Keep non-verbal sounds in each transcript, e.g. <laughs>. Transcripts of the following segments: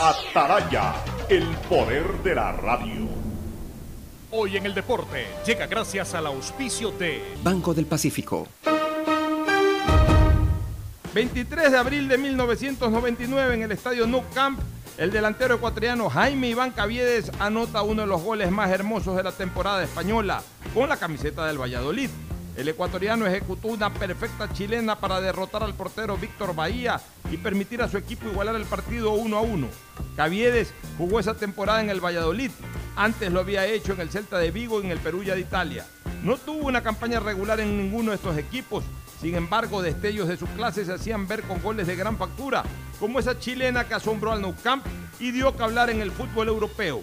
Ataraya, el poder de la radio. Hoy en el deporte llega gracias al auspicio de Banco del Pacífico. 23 de abril de 1999 en el estadio Nou Camp, el delantero ecuatoriano Jaime Iván Caviedes anota uno de los goles más hermosos de la temporada española con la camiseta del Valladolid. El ecuatoriano ejecutó una perfecta chilena para derrotar al portero Víctor Bahía y permitir a su equipo igualar el partido 1 a 1. Caviedes jugó esa temporada en el Valladolid. Antes lo había hecho en el Celta de Vigo y en el Perugia de Italia. No tuvo una campaña regular en ninguno de estos equipos. Sin embargo, destellos de su clase se hacían ver con goles de gran factura, como esa chilena que asombró al Nou Camp y dio que hablar en el fútbol europeo.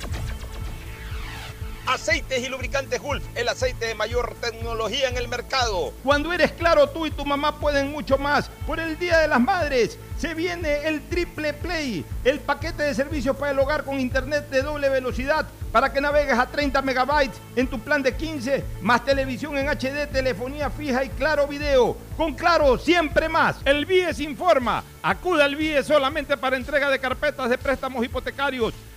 Aceites y lubricantes Gulf, el aceite de mayor tecnología en el mercado. Cuando eres claro, tú y tu mamá pueden mucho más. Por el Día de las Madres se viene el Triple Play, el paquete de servicios para el hogar con internet de doble velocidad para que navegues a 30 megabytes en tu plan de 15, más televisión en HD, telefonía fija y claro video. Con claro, siempre más. El BIES informa. Acuda al BIES solamente para entrega de carpetas de préstamos hipotecarios.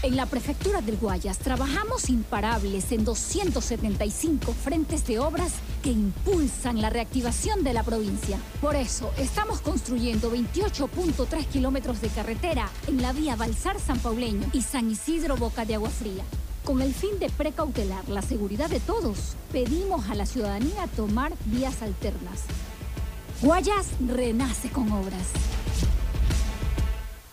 En la prefectura del Guayas trabajamos imparables en 275 frentes de obras que impulsan la reactivación de la provincia. Por eso estamos construyendo 28.3 kilómetros de carretera en la vía Balsar San Pauleño y San Isidro Boca de Agua Fría. Con el fin de precautelar la seguridad de todos, pedimos a la ciudadanía tomar vías alternas. Guayas renace con obras.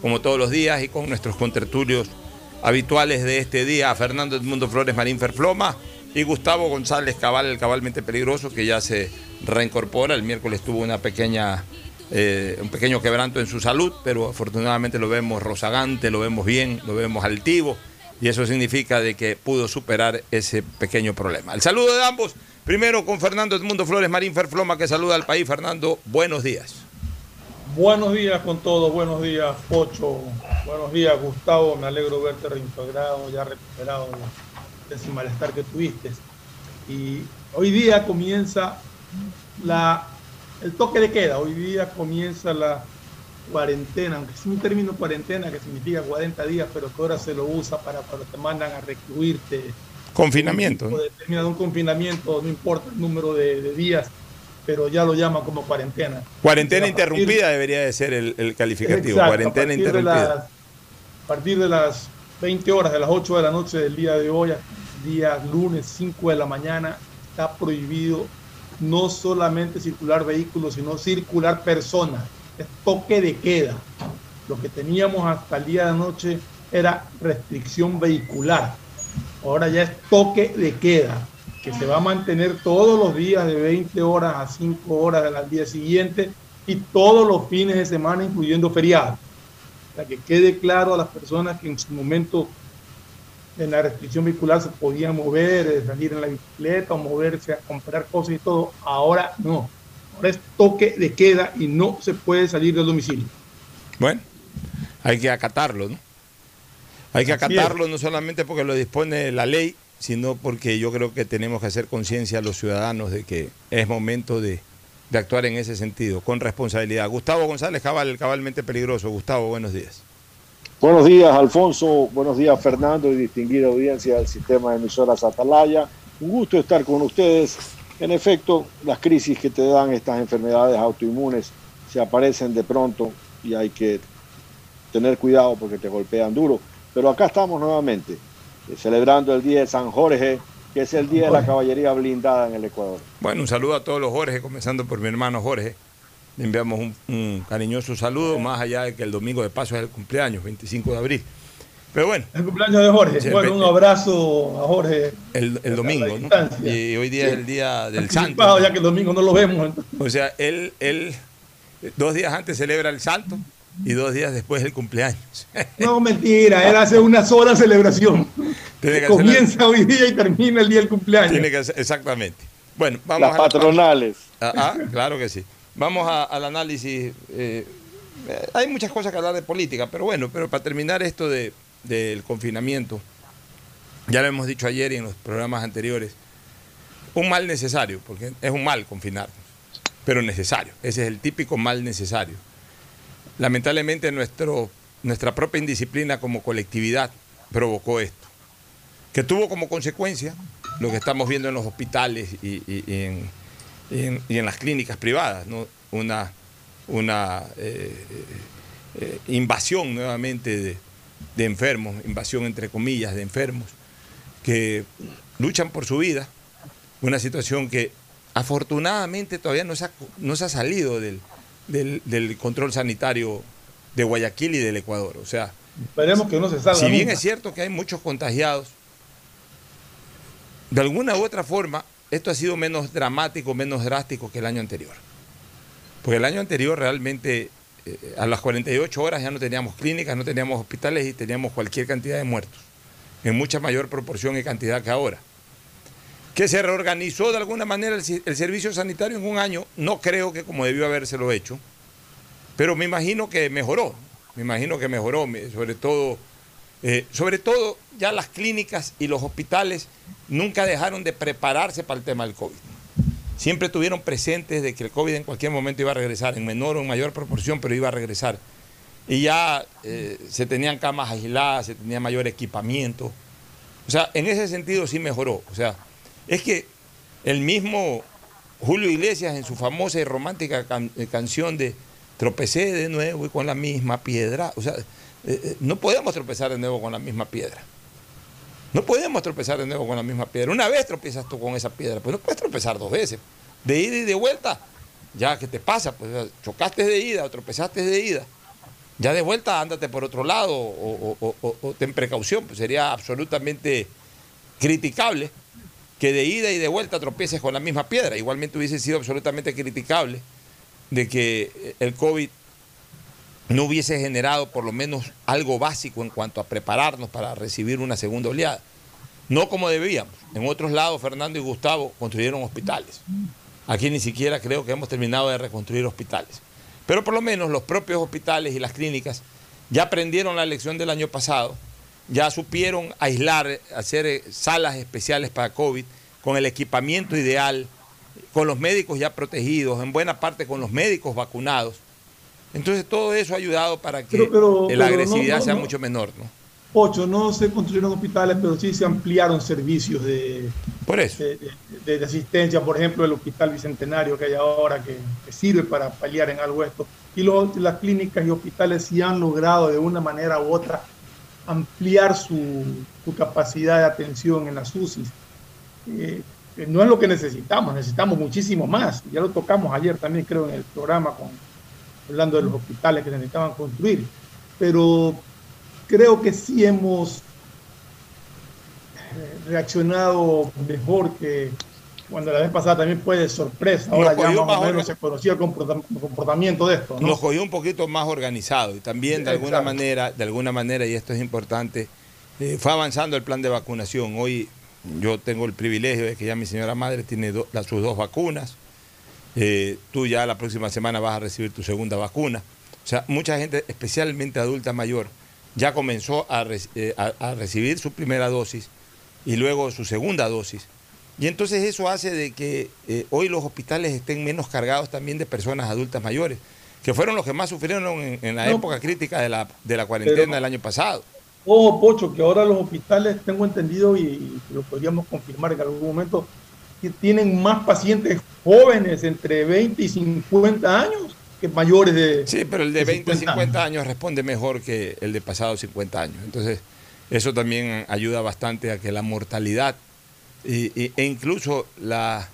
como todos los días, y con nuestros contertulios habituales de este día, Fernando Edmundo Flores Marín Ferfloma y Gustavo González Cabal, el cabalmente peligroso, que ya se reincorpora. El miércoles tuvo una pequeña, eh, un pequeño quebranto en su salud, pero afortunadamente lo vemos rozagante, lo vemos bien, lo vemos altivo, y eso significa de que pudo superar ese pequeño problema. El saludo de ambos, primero con Fernando Edmundo Flores Marín Ferfloma, que saluda al país. Fernando, buenos días. Buenos días con todos, buenos días Pocho, buenos días Gustavo, me alegro verte reintegrado, ya recuperado de ese malestar que tuviste. Y hoy día comienza la, el toque de queda, hoy día comienza la cuarentena, aunque es un término cuarentena que significa 40 días, pero que ahora se lo usa para cuando te mandan a recluirte. Confinamiento. Un, determinado, un confinamiento, no importa el número de, de días pero ya lo llaman como cuarentena. Cuarentena interrumpida debería de ser el, el calificativo. Exacto, cuarentena a interrumpida. Las, a partir de las 20 horas, de las 8 de la noche del día de hoy, día lunes 5 de la mañana, está prohibido no solamente circular vehículos, sino circular personas. Es toque de queda. Lo que teníamos hasta el día de anoche era restricción vehicular. Ahora ya es toque de queda que se va a mantener todos los días de 20 horas a 5 horas al día siguiente y todos los fines de semana, incluyendo feriados. Para que quede claro a las personas que en su momento en la restricción vehicular se podían mover, salir en la bicicleta o moverse a comprar cosas y todo. Ahora no. Ahora es toque de queda y no se puede salir del domicilio. Bueno, hay que acatarlo, ¿no? Hay que acatarlo no solamente porque lo dispone la ley, sino porque yo creo que tenemos que hacer conciencia a los ciudadanos de que es momento de, de, actuar en ese sentido, con responsabilidad. Gustavo González Cabal, el cabalmente peligroso. Gustavo, buenos días. Buenos días, Alfonso. Buenos días, Fernando y distinguida audiencia del sistema de emisoras Atalaya. Un gusto estar con ustedes. En efecto, las crisis que te dan estas enfermedades autoinmunes se aparecen de pronto y hay que tener cuidado porque te golpean duro. Pero acá estamos nuevamente celebrando el Día de San Jorge, que es el Día de la Caballería Blindada en el Ecuador. Bueno, un saludo a todos los Jorge, comenzando por mi hermano Jorge. Le enviamos un, un cariñoso saludo, más allá de que el domingo de paso es el cumpleaños, 25 de abril. Pero bueno. El cumpleaños de Jorge. Sí, bueno, un abrazo a Jorge. El, el domingo, ¿no? Y hoy día sí. es el día del santo. Ya que el domingo no lo vemos. Entonces. O sea, él, él dos días antes celebra el santo y dos días después el cumpleaños. <laughs> No, mentira, él hace una sola celebración. Tiene que Comienza hoy día y termina el día del cumpleaños. Tiene que hacer... exactamente. Bueno, vamos Las patronales. La... Ah, ah, claro que sí. Vamos a, al análisis. Eh, hay muchas cosas que hablar de política, pero bueno, pero para terminar esto de, del confinamiento, ya lo hemos dicho ayer y en los programas anteriores, un mal necesario, porque es un mal confinarnos, pero necesario. Ese es el típico mal necesario lamentablemente nuestro, nuestra propia indisciplina como colectividad provocó esto, que tuvo como consecuencia lo que estamos viendo en los hospitales y, en, y en, las clínicas privadas, una, una eh, eh, invasión nuevamente de, enfermos, invasión entre comillas de enfermos, que luchan por su vida, una situación que afortunadamente todavía no se no se ha salido del, del, del, control sanitario de Guayaquil y del Ecuador. O sea, esperemos que no se salga. Si bien nunca. es cierto que hay muchos contagiados, de alguna u otra forma, esto ha sido menos dramático, menos drástico que el año anterior. Porque el año anterior realmente eh, a las 48 horas ya no teníamos clínicas, no teníamos hospitales y teníamos cualquier cantidad de muertos, en mucha mayor proporción y cantidad que ahora que se reorganizó de alguna manera el, servicio sanitario en un año, no creo que como debió habérselo hecho, pero me imagino que mejoró, me imagino que mejoró, sobre todo, eh, sobre todo ya las clínicas y los hospitales nunca dejaron de prepararse para el tema del COVID. Siempre tuvieron presentes de que el COVID en cualquier momento iba a regresar, en menor o en mayor proporción, pero iba a regresar. Y ya eh, se tenían camas aisladas, se tenía mayor equipamiento. O sea, en ese sentido sí mejoró. O sea, es que el mismo Julio Iglesias en su famosa y romántica can canción de Tropecé de nuevo y con la misma piedra, o sea, eh, eh, no podemos tropezar de nuevo con la misma piedra. No podemos tropezar de nuevo con la misma piedra. Una vez tropiezas tú con esa piedra, pues no puedes tropezar dos veces. De ida y de vuelta, ya que te pasa, pues chocaste de ida o tropezaste de ida. Ya de vuelta ándate por otro lado o, o ten precaución, pues sería absolutamente criticable que de ida y de vuelta tropieces con la misma piedra. Igualmente hubiese sido absolutamente criticable de que el COVID no hubiese generado por lo menos algo básico en cuanto a prepararnos para recibir una segunda oleada. No como debíamos. En otros lados, Fernando y Gustavo construyeron hospitales. Aquí ni siquiera creo que hemos terminado de reconstruir hospitales. Pero por lo menos los propios hospitales y las clínicas ya aprendieron la lección del año pasado, ya supieron aislar, hacer eh, salas especiales para COVID con el equipamiento ideal, con los médicos ya protegidos, en buena parte con los médicos vacunados entonces todo eso ha ayudado para que la agresividad sea mucho menor, ¿no? Ocho, no se construyeron hospitales, pero sí se ampliaron servicios de, por eso. de, asistencia, por ejemplo, el Hospital Bicentenario que hay ahora, que, sirve para paliar en algo esto. Y las clínicas y hospitales sí han logrado de una manera u otra ampliar su, capacidad de atención en las UCIs. Eh, no es lo que necesitamos, necesitamos muchísimo más. Ya lo tocamos ayer también, creo, en el programa con, hablando de los hospitales que necesitaban construir, pero creo que sí hemos eh, reaccionado mejor que cuando la vez pasada también fue de sorpresa. Ahora ya más o menos se conocía el comportamiento de esto. Nos cogió un poquito más organizado y también de alguna manera, de alguna manera, y esto es importante, eh, fue avanzando el plan de vacunación. Hoy yo tengo el privilegio de que ya mi señora madre tiene sus dos vacunas. Eh, tú ya la próxima semana vas a recibir tu segunda vacuna. O sea, mucha gente, especialmente adulta mayor, ya comenzó a, eh, recibir su primera dosis y luego su segunda dosis. Y entonces eso hace de que eh, hoy los hospitales estén menos cargados también de personas adultas mayores, que fueron los que más sufrieron en, la época crítica de la, de la cuarentena del año pasado. Ojo, Pocho, que ahora los hospitales, tengo entendido y lo podríamos confirmar en algún momento, que tienen más pacientes jóvenes entre 20 y 50 años que mayores de... Sí, pero el de 20 a 50 años. responde mejor que el de pasados 50 años. Entonces, eso también ayuda bastante a que la mortalidad e incluso la,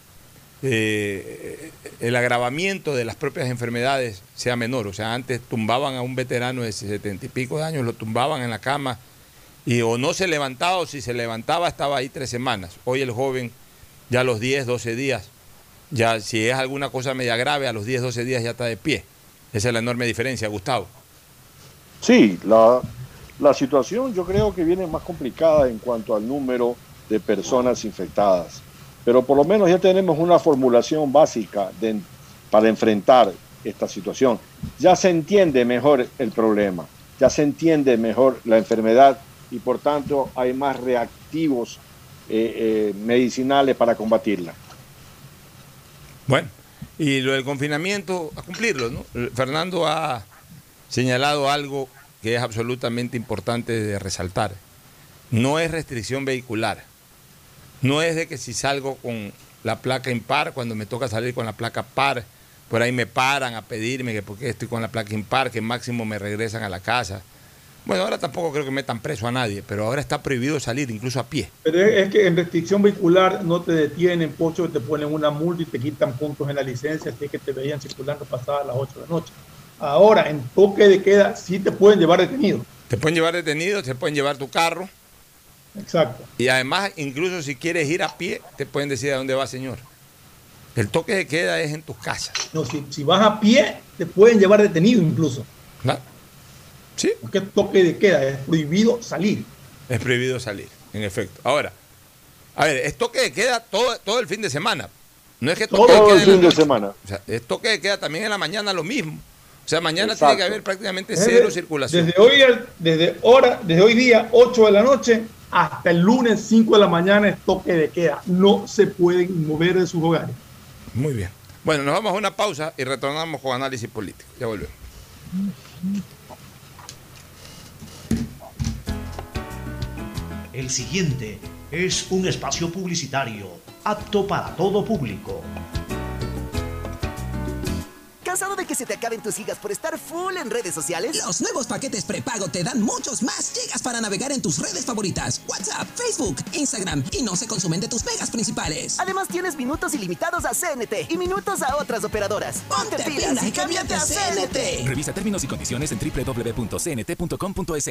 eh, el agravamiento de las propias enfermedades sea menor. O sea, antes tumbaban a un veterano de 70 y pico de años, lo tumbaban en la cama y o no se levantaba o si se levantaba estaba ahí tres semanas. Hoy el joven ya a los 10, 12 días, ya si es alguna cosa media grave, a los 10, 12 días ya está de pie. Esa es la enorme diferencia, Gustavo. Sí, la, la situación yo creo que viene más complicada en cuanto al número de personas infectadas, pero por lo menos ya tenemos una formulación básica para enfrentar esta situación. Ya se entiende mejor el problema, ya se entiende mejor la enfermedad y por tanto hay más reactivos eh, eh, medicinales para combatirla. Bueno, y lo del confinamiento, a cumplirlo, ¿no? Fernando ha señalado algo que es absolutamente importante de resaltar. No es restricción vehicular. No es de que si salgo con la placa impar, cuando me toca salir con la placa par, por ahí me paran a pedirme que porque estoy con la placa impar, que máximo me regresan a la casa. Bueno, ahora tampoco creo que metan preso a nadie, pero ahora está prohibido salir, incluso a pie. Pero es que en restricción vehicular no te detienen, Pocho, te ponen una multa y te quitan puntos en la licencia, así que te veían circulando pasadas las 8 de la noche. Ahora, en toque de queda, sí te pueden llevar detenido. Te pueden llevar detenido, te pueden llevar tu carro. Exacto. Y además, incluso si quieres ir a pie, te pueden decir a dónde va, señor. El toque de queda es en tus casas. No, si, si vas a pie, te pueden llevar detenido incluso. Claro. Sí. Porque toque de queda, es prohibido salir. Es prohibido salir, en efecto. Ahora, a ver, es toque de queda todo, todo el fin de semana. No es que toque todo de queda el fin de semana. O sea, es toque de queda también en la mañana lo mismo. O sea, mañana tiene que haber prácticamente cero circulación. Desde hoy, desde, hora, desde hoy día, 8 de la noche, hasta el lunes 5 de la mañana es toque de queda. No se pueden mover de sus hogares. Muy bien. Bueno, nos vamos a una pausa y retornamos con análisis político. Ya volvemos. El siguiente es un espacio publicitario apto para todo público. ¿Cansado de que se te acaben tus gigas por estar full en redes sociales? Los nuevos paquetes prepago te dan muchos más gigas para navegar en tus redes favoritas. WhatsApp, Facebook, Instagram y no se consumen de tus megas principales. Además tienes minutos ilimitados a CNT y minutos a otras operadoras. Ponte, pilas y cámbiate a CNT. Revisa términos y condiciones en www.cnt.com.es.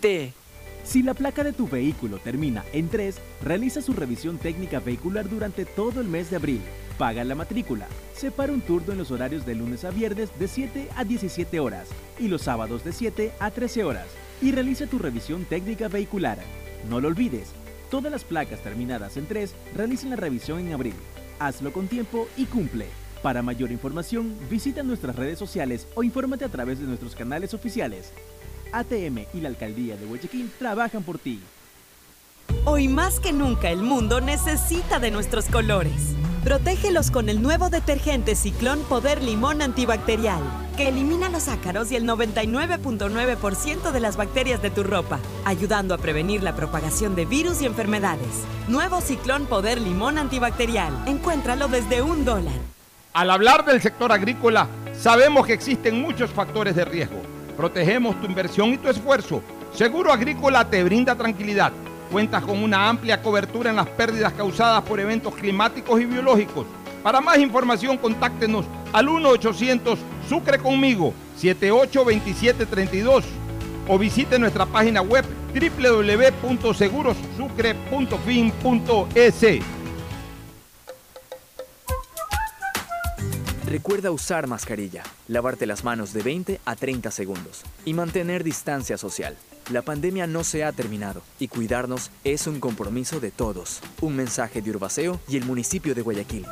Si la placa de tu vehículo termina en 3, realiza su revisión técnica vehicular durante todo el mes de abril. Paga la matrícula. Separa un turno en los horarios de lunes a viernes de 7 a 17 horas y los sábados de 7 a 13 horas. Y realiza tu revisión técnica vehicular. No lo olvides, todas las placas terminadas en 3 realicen la revisión en abril. Hazlo con tiempo y cumple. Para mayor información, visita nuestras redes sociales o infórmate a través de nuestros canales oficiales. ATM y la Alcaldía de Guayaquil trabajan por ti. Hoy más que nunca el mundo necesita de nuestros colores. Protégelos con el nuevo detergente Ciclón Poder Limón Antibacterial, que elimina los ácaros y el 99.9% de las bacterias de tu ropa, ayudando a prevenir la propagación de virus y enfermedades. Nuevo Ciclón Poder Limón Antibacterial. Encuéntralo desde un dólar. Al hablar del sector agrícola, sabemos que existen muchos factores de riesgo. Protegemos tu inversión y tu esfuerzo. Seguro Agrícola te brinda tranquilidad. Cuentas con una amplia cobertura en las pérdidas causadas por eventos climáticos y biológicos. Para más información, contáctenos al 1-800 Sucre conmigo 782732 o visite nuestra página web www.segurosucre.fin.es. Recuerda usar mascarilla, lavarte las manos de 20 a 30 segundos y mantener distancia social. La pandemia no se ha terminado y cuidarnos es un compromiso de todos. Un mensaje de Urbaceo y el municipio de Guayaquil.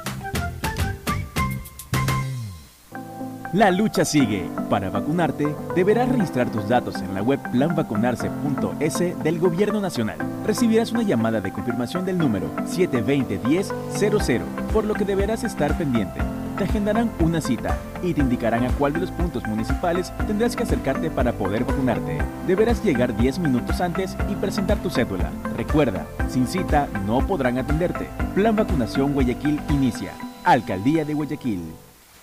La lucha sigue. Para vacunarte, deberás registrar tus datos en la web planvacunarse.es del Gobierno Nacional. Recibirás una llamada de confirmación del número 720-1000, por lo que deberás estar pendiente. Te agendarán una cita y te indicarán a cuál de los puntos municipales tendrás que acercarte para poder vacunarte. Deberás llegar 10 minutos antes y presentar tu cédula. Recuerda, sin cita no podrán atenderte. Plan Vacunación Guayaquil inicia. Alcaldía de Guayaquil.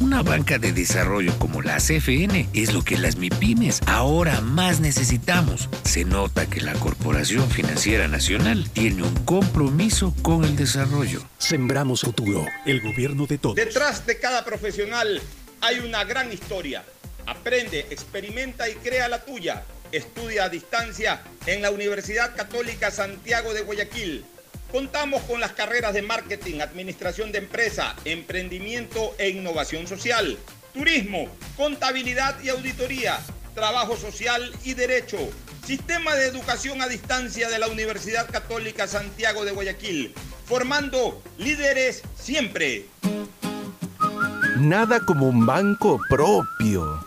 Una banca de desarrollo como la CFN es lo que las MIPIMES ahora más necesitamos. Se nota que la Corporación Financiera Nacional tiene un compromiso con el desarrollo. Sembramos futuro, el gobierno de todos. Detrás de cada profesional hay una gran historia. Aprende, experimenta y crea la tuya. Estudia a distancia en la Universidad Católica Santiago de Guayaquil. Contamos con las carreras de marketing, administración de empresa, emprendimiento e innovación social, turismo, contabilidad y auditoría, trabajo social y derecho. Sistema de educación a distancia de la Universidad Católica Santiago de Guayaquil, formando líderes siempre. Nada como un banco propio.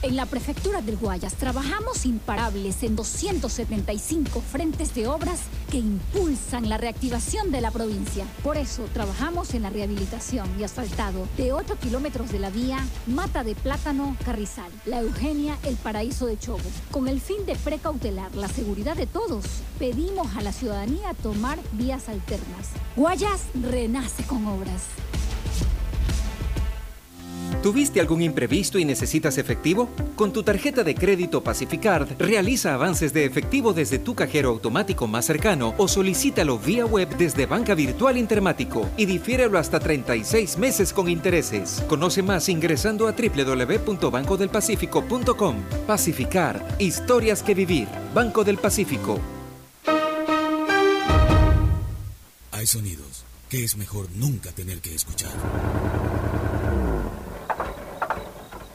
En la prefectura del Guayas trabajamos imparables en 275 frentes de obras que impulsan la reactivación de la provincia. Por eso trabajamos en la rehabilitación y asfaltado de 8 kilómetros de la vía Mata de Plátano Carrizal, La Eugenia, El Paraíso de Chobo. Con el fin de precautelar la seguridad de todos, pedimos a la ciudadanía tomar vías alternas. Guayas renace con obras. ¿Tuviste algún imprevisto y necesitas efectivo? Con tu tarjeta de crédito Pacificard, realiza avances de efectivo desde tu cajero automático más cercano o solicítalo vía web desde Banca Virtual Intermático y difiérelo hasta 36 meses con intereses. Conoce más ingresando a www.bancodelpacifico.com. Pacificard, historias que vivir. Banco del Pacífico. Hay sonidos que es mejor nunca tener que escuchar.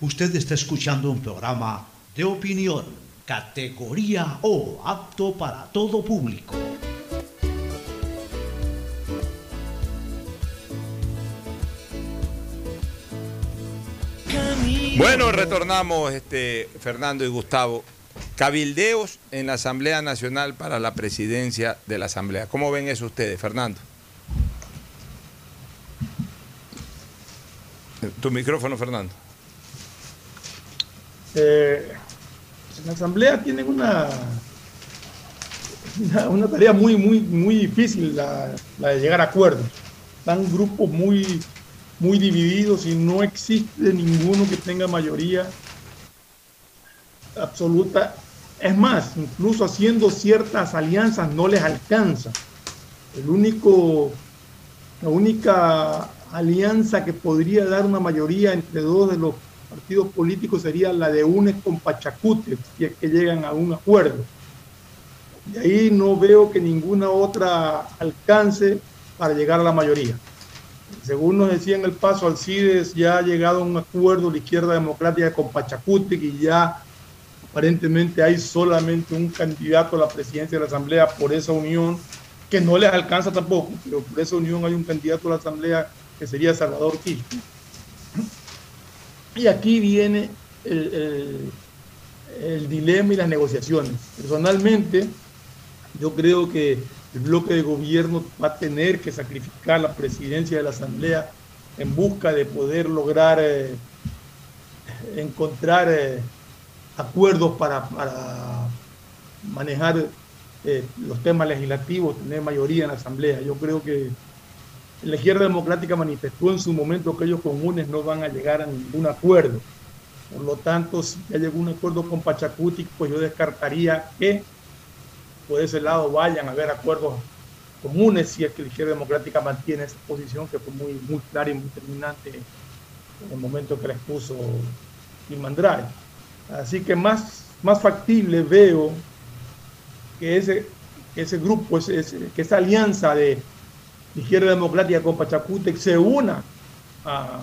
Usted está escuchando un programa de opinión, categoría O, apto para todo público. Bueno, retornamos, este, Fernando y Gustavo. Cabildeos en la Asamblea Nacional para la presidencia de la Asamblea. ¿Cómo ven eso ustedes, Fernando? Tu micrófono, Fernando. Eh, en la Asamblea tienen una, una, una tarea muy, muy, muy difícil, la, la de llegar a acuerdos. Están grupos muy muy divididos y no existe ninguno que tenga mayoría absoluta. Es más, incluso haciendo ciertas alianzas no les alcanza. El único, la única alianza que podría dar una mayoría entre dos de los partidos políticos sería la de UNES con Pachacute, si es que llegan a un acuerdo. Y ahí no veo que ninguna otra alcance para llegar a la mayoría. Según nos decía en el paso, Alcides ya ha llegado a un acuerdo la izquierda democrática con Pachacutic y ya aparentemente hay solamente un candidato a la presidencia de la Asamblea por esa unión, que no les alcanza tampoco, pero por esa unión hay un candidato a la Asamblea que sería Salvador Quispe. Y aquí viene el, dilema y las negociaciones. Personalmente, yo creo que el bloque de gobierno va a tener que sacrificar la presidencia de la Asamblea en busca de poder lograr eh, encontrar eh, acuerdos para, para manejar eh, los temas legislativos, tener mayoría en la Asamblea. Yo creo que la izquierda democrática manifestó en su momento que ellos comunes no van a llegar a ningún acuerdo. Por lo tanto, si ya llegó un acuerdo con Pachacuti, pues yo descartaría que por ese lado vayan a haber acuerdos comunes si es que la izquierda democrática mantiene esa posición que fue muy, muy clara y muy determinante en el momento que la expuso Imandray. Así que más, más factible veo que ese, ese grupo, ese, que esa alianza de izquierda democrática con Pachacútec se una a,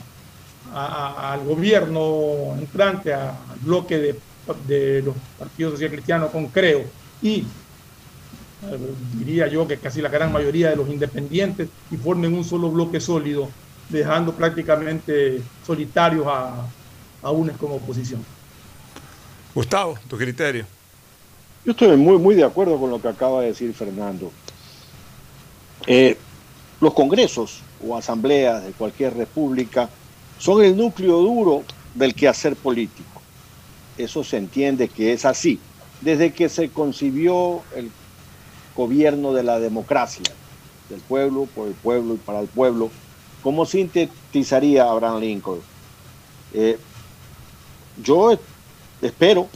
a, a, al gobierno entrante, al bloque de, de los partidos social cristianos con Creo y diría yo que casi la gran mayoría de los independientes y formen un solo bloque sólido, dejando prácticamente solitarios a, a UNES como oposición. Gustavo, tu criterio. Yo estoy muy, muy de acuerdo con lo que acaba de decir Fernando. Eh, los congresos o asambleas de cualquier república son el núcleo duro del quehacer político. eso se entiende que es así. Desde que se concibió el gobierno de la democracia, del pueblo, por el pueblo y para el pueblo, como sintetizaría Abraham Lincoln? Eh, yo espero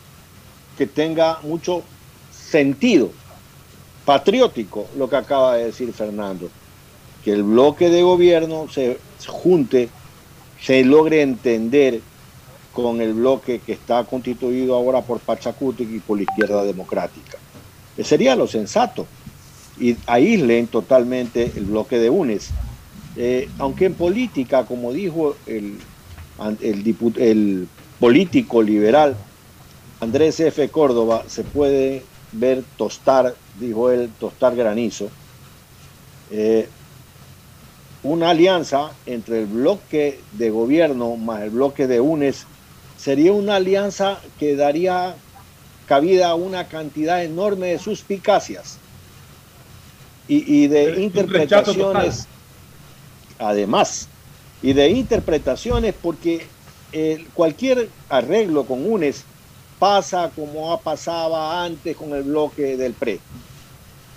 que tenga mucho sentido patriótico lo que acaba de decir Fernando, que el bloque de gobierno se junte, se logre entender con el bloque que está constituido ahora por Pachacuti y por la izquierda democrática. Sería lo sensato. Y aíslen totalmente el bloque de UNES. Eh, aunque en política, como dijo el, el, el político liberal Andrés F. Córdoba, se puede ver tostar, dijo él, tostar granizo. Eh, una alianza entre el bloque de gobierno más el bloque de UNES sería una alianza que daría cabida a una cantidad enorme de suspicacias y, de interpretaciones, además, y de interpretaciones porque eh, cualquier arreglo con UNES pasa como ha pasaba antes con el bloque del PRE.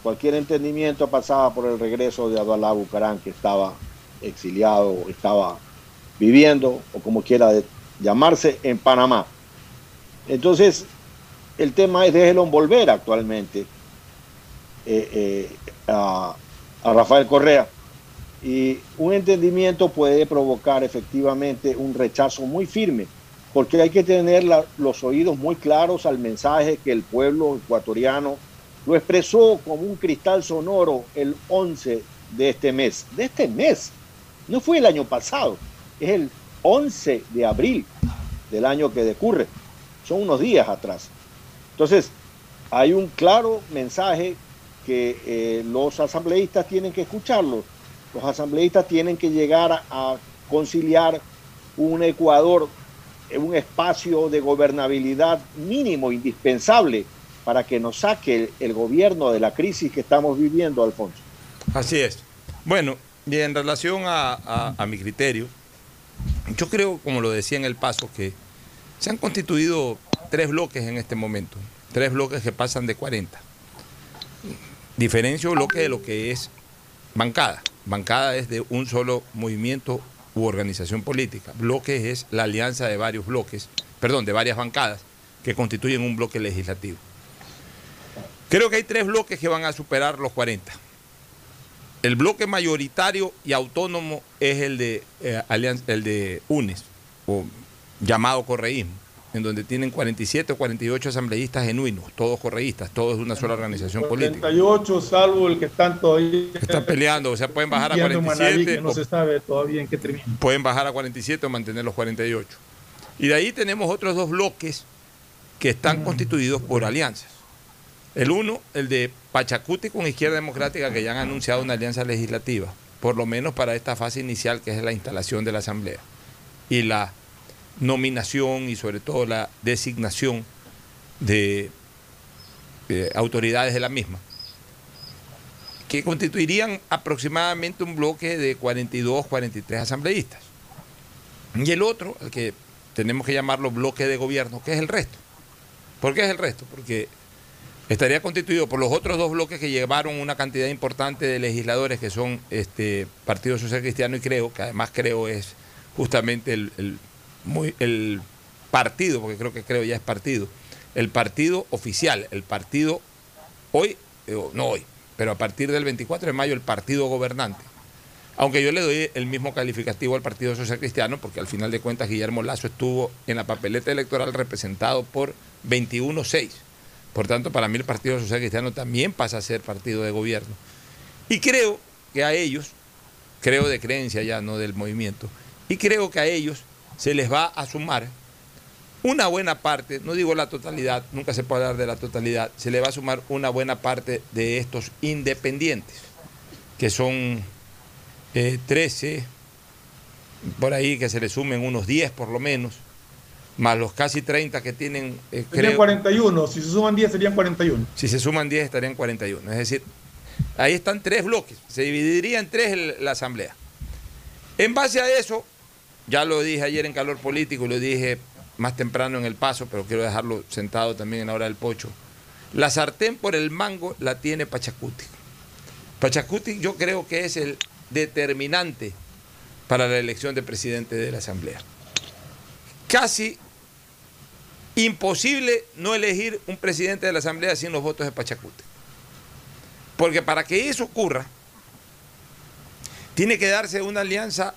Cualquier entendimiento pasaba por el regreso de Adalá Bucarán, que estaba exiliado, estaba viviendo, o como quiera llamarse, en Panamá. Entonces, el tema es déjelo volver actualmente eh, eh, a, Rafael Correa. Y un entendimiento puede provocar efectivamente un rechazo muy firme, porque hay que tener los oídos muy claros al mensaje que el pueblo ecuatoriano lo expresó como un cristal sonoro el 11 de este mes. De este mes, no fue el año pasado, es el 11 de abril del año que decurre. Son unos días atrás. Entonces, hay un claro mensaje que eh, los asambleístas tienen que escucharlo. Los asambleístas tienen que llegar a, conciliar un Ecuador, un espacio de gobernabilidad mínimo, indispensable, para que nos saque el, gobierno de la crisis que estamos viviendo, Alfonso. Así es. Bueno, y en relación a, mi criterio, yo creo, como lo decía en el paso, que se han constituido tres bloques en este momento, tres bloques que pasan de 40. Diferencio bloque de lo que es bancada. Bancada es de un solo movimiento u organización política. Bloque es la alianza de varios bloques, perdón, de varias bancadas que constituyen un bloque legislativo. Creo que hay tres bloques que van a superar los 40. El bloque mayoritario y autónomo es el de, eh, el de UNES, o llamado correísmo en donde tienen 47 o 48 asambleístas genuinos, todos correístas, todos de una sola organización política. 48, salvo el que están todavía. Están peleando, o sea, pueden bajar a 47. no se sabe todavía en qué termina. Pueden bajar a 47 o mantener los 48. Y de ahí tenemos otros dos bloques que están constituidos por alianzas. El uno, el de Pachacuti con Izquierda Democrática, que ya han anunciado una alianza legislativa, por lo menos para esta fase inicial que es la instalación de la Asamblea. Y la nominación y sobre todo la designación de, autoridades de la misma, que constituirían aproximadamente un bloque de 42, 43 asambleístas. Y el otro, el que tenemos que llamarlo bloque de gobierno, que es el resto. ¿Por qué es el resto? Porque estaría constituido por los otros dos bloques que llevaron una cantidad importante de legisladores que son este Partido Social Cristiano y Creo, que además creo es justamente el, muy, el partido, porque creo que creo ya es partido, el partido oficial, el partido hoy, eh, no hoy, pero a partir del 24 de mayo el partido gobernante. Aunque yo le doy el mismo calificativo al Partido Social Cristiano, porque al final de cuentas Guillermo Lazo estuvo en la papeleta electoral representado por 21-6. Por tanto, para mí el Partido Social Cristiano también pasa a ser partido de gobierno. Y creo que a ellos, creo de creencia ya, no del movimiento, y creo que a ellos se les va a sumar una buena parte, no digo la totalidad, nunca se puede hablar de la totalidad, se le va a sumar una buena parte de estos independientes, que son 13, eh, por ahí que se le sumen unos 10 por lo menos, más los casi 30 que tienen... Eh, serían 41, si se suman 10 serían 41. Si se suman 10 estarían 41, es decir, ahí están tres bloques, se dividiría en tres la asamblea. En base a eso, ya lo dije ayer en calor político lo dije más temprano en el paso, pero quiero dejarlo sentado también en la hora del pocho. La sartén por el mango la tiene Pachacuti. Pachacuti yo creo que es el determinante para la elección de presidente de la Asamblea. Casi imposible no elegir un presidente de la Asamblea sin los votos de Pachacuti. Porque para que eso ocurra, tiene que darse una alianza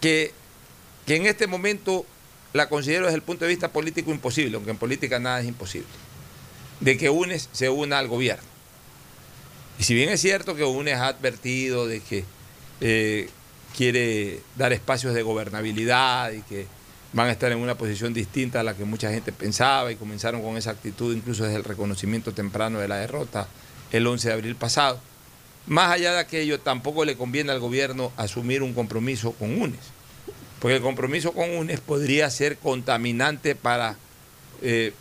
que, que en este momento la considero desde el punto de vista político imposible, aunque en política nada es imposible, de que UNES se una al gobierno. Y si bien es cierto que UNES ha advertido de que eh, quiere dar espacios de gobernabilidad y que van a estar en una posición distinta a la que mucha gente pensaba y comenzaron con esa actitud incluso desde el reconocimiento temprano de la derrota el 11 de abril pasado. Más allá de aquello, tampoco le conviene al gobierno asumir un compromiso con UNES, porque el compromiso con UNES podría ser contaminante para, eh,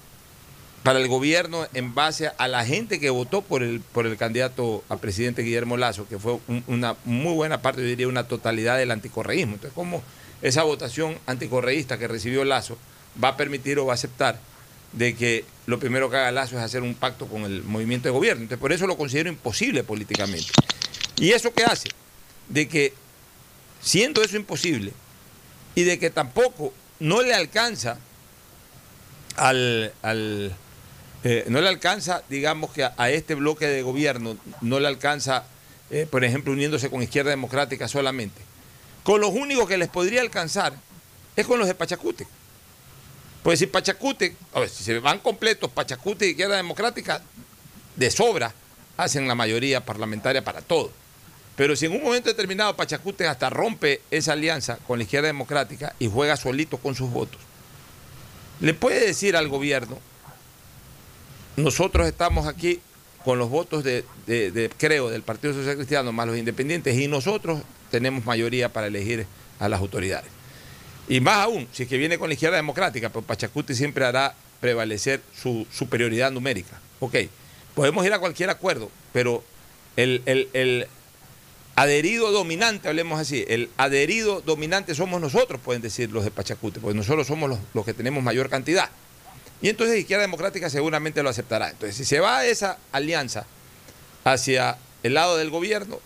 para el gobierno en base a la gente que votó por el, por el candidato a presidente Guillermo Lazo, que fue una muy buena parte, yo diría una totalidad del anticorreísmo. Entonces, ¿cómo esa votación anticorreísta que recibió Lazo va a permitir o va a aceptar de que lo primero que haga Lazo es hacer un pacto con el movimiento de gobierno. Entonces, por eso lo considero imposible políticamente. ¿Y eso qué hace? De que, siendo eso imposible, y de que tampoco no le alcanza al, eh, no le alcanza, digamos que a, este bloque de gobierno, no le alcanza, eh, por ejemplo, uniéndose con Izquierda Democrática solamente. Con los únicos que les podría alcanzar es con los de Pachacute. Pues si Pachacute, a ver, si se van completos, Pachacute y Izquierda Democrática, de sobra, hacen la mayoría parlamentaria para todo. Pero si en un momento determinado Pachacute hasta rompe esa alianza con la izquierda democrática y juega solito con sus votos, le puede decir al gobierno, nosotros estamos aquí con los votos de, creo, del Partido Social Cristiano más los independientes y nosotros tenemos mayoría para elegir a las autoridades. Y más aún, si es que viene con la izquierda democrática, pues Pachacuti siempre hará prevalecer su superioridad numérica. Ok, podemos ir a cualquier acuerdo, pero el, adherido dominante, hablemos así, el adherido dominante somos nosotros, pueden decir los de Pachacute, porque nosotros somos los, que tenemos mayor cantidad. Y entonces izquierda democrática seguramente lo aceptará. Entonces, si se va esa alianza hacia el lado del gobierno,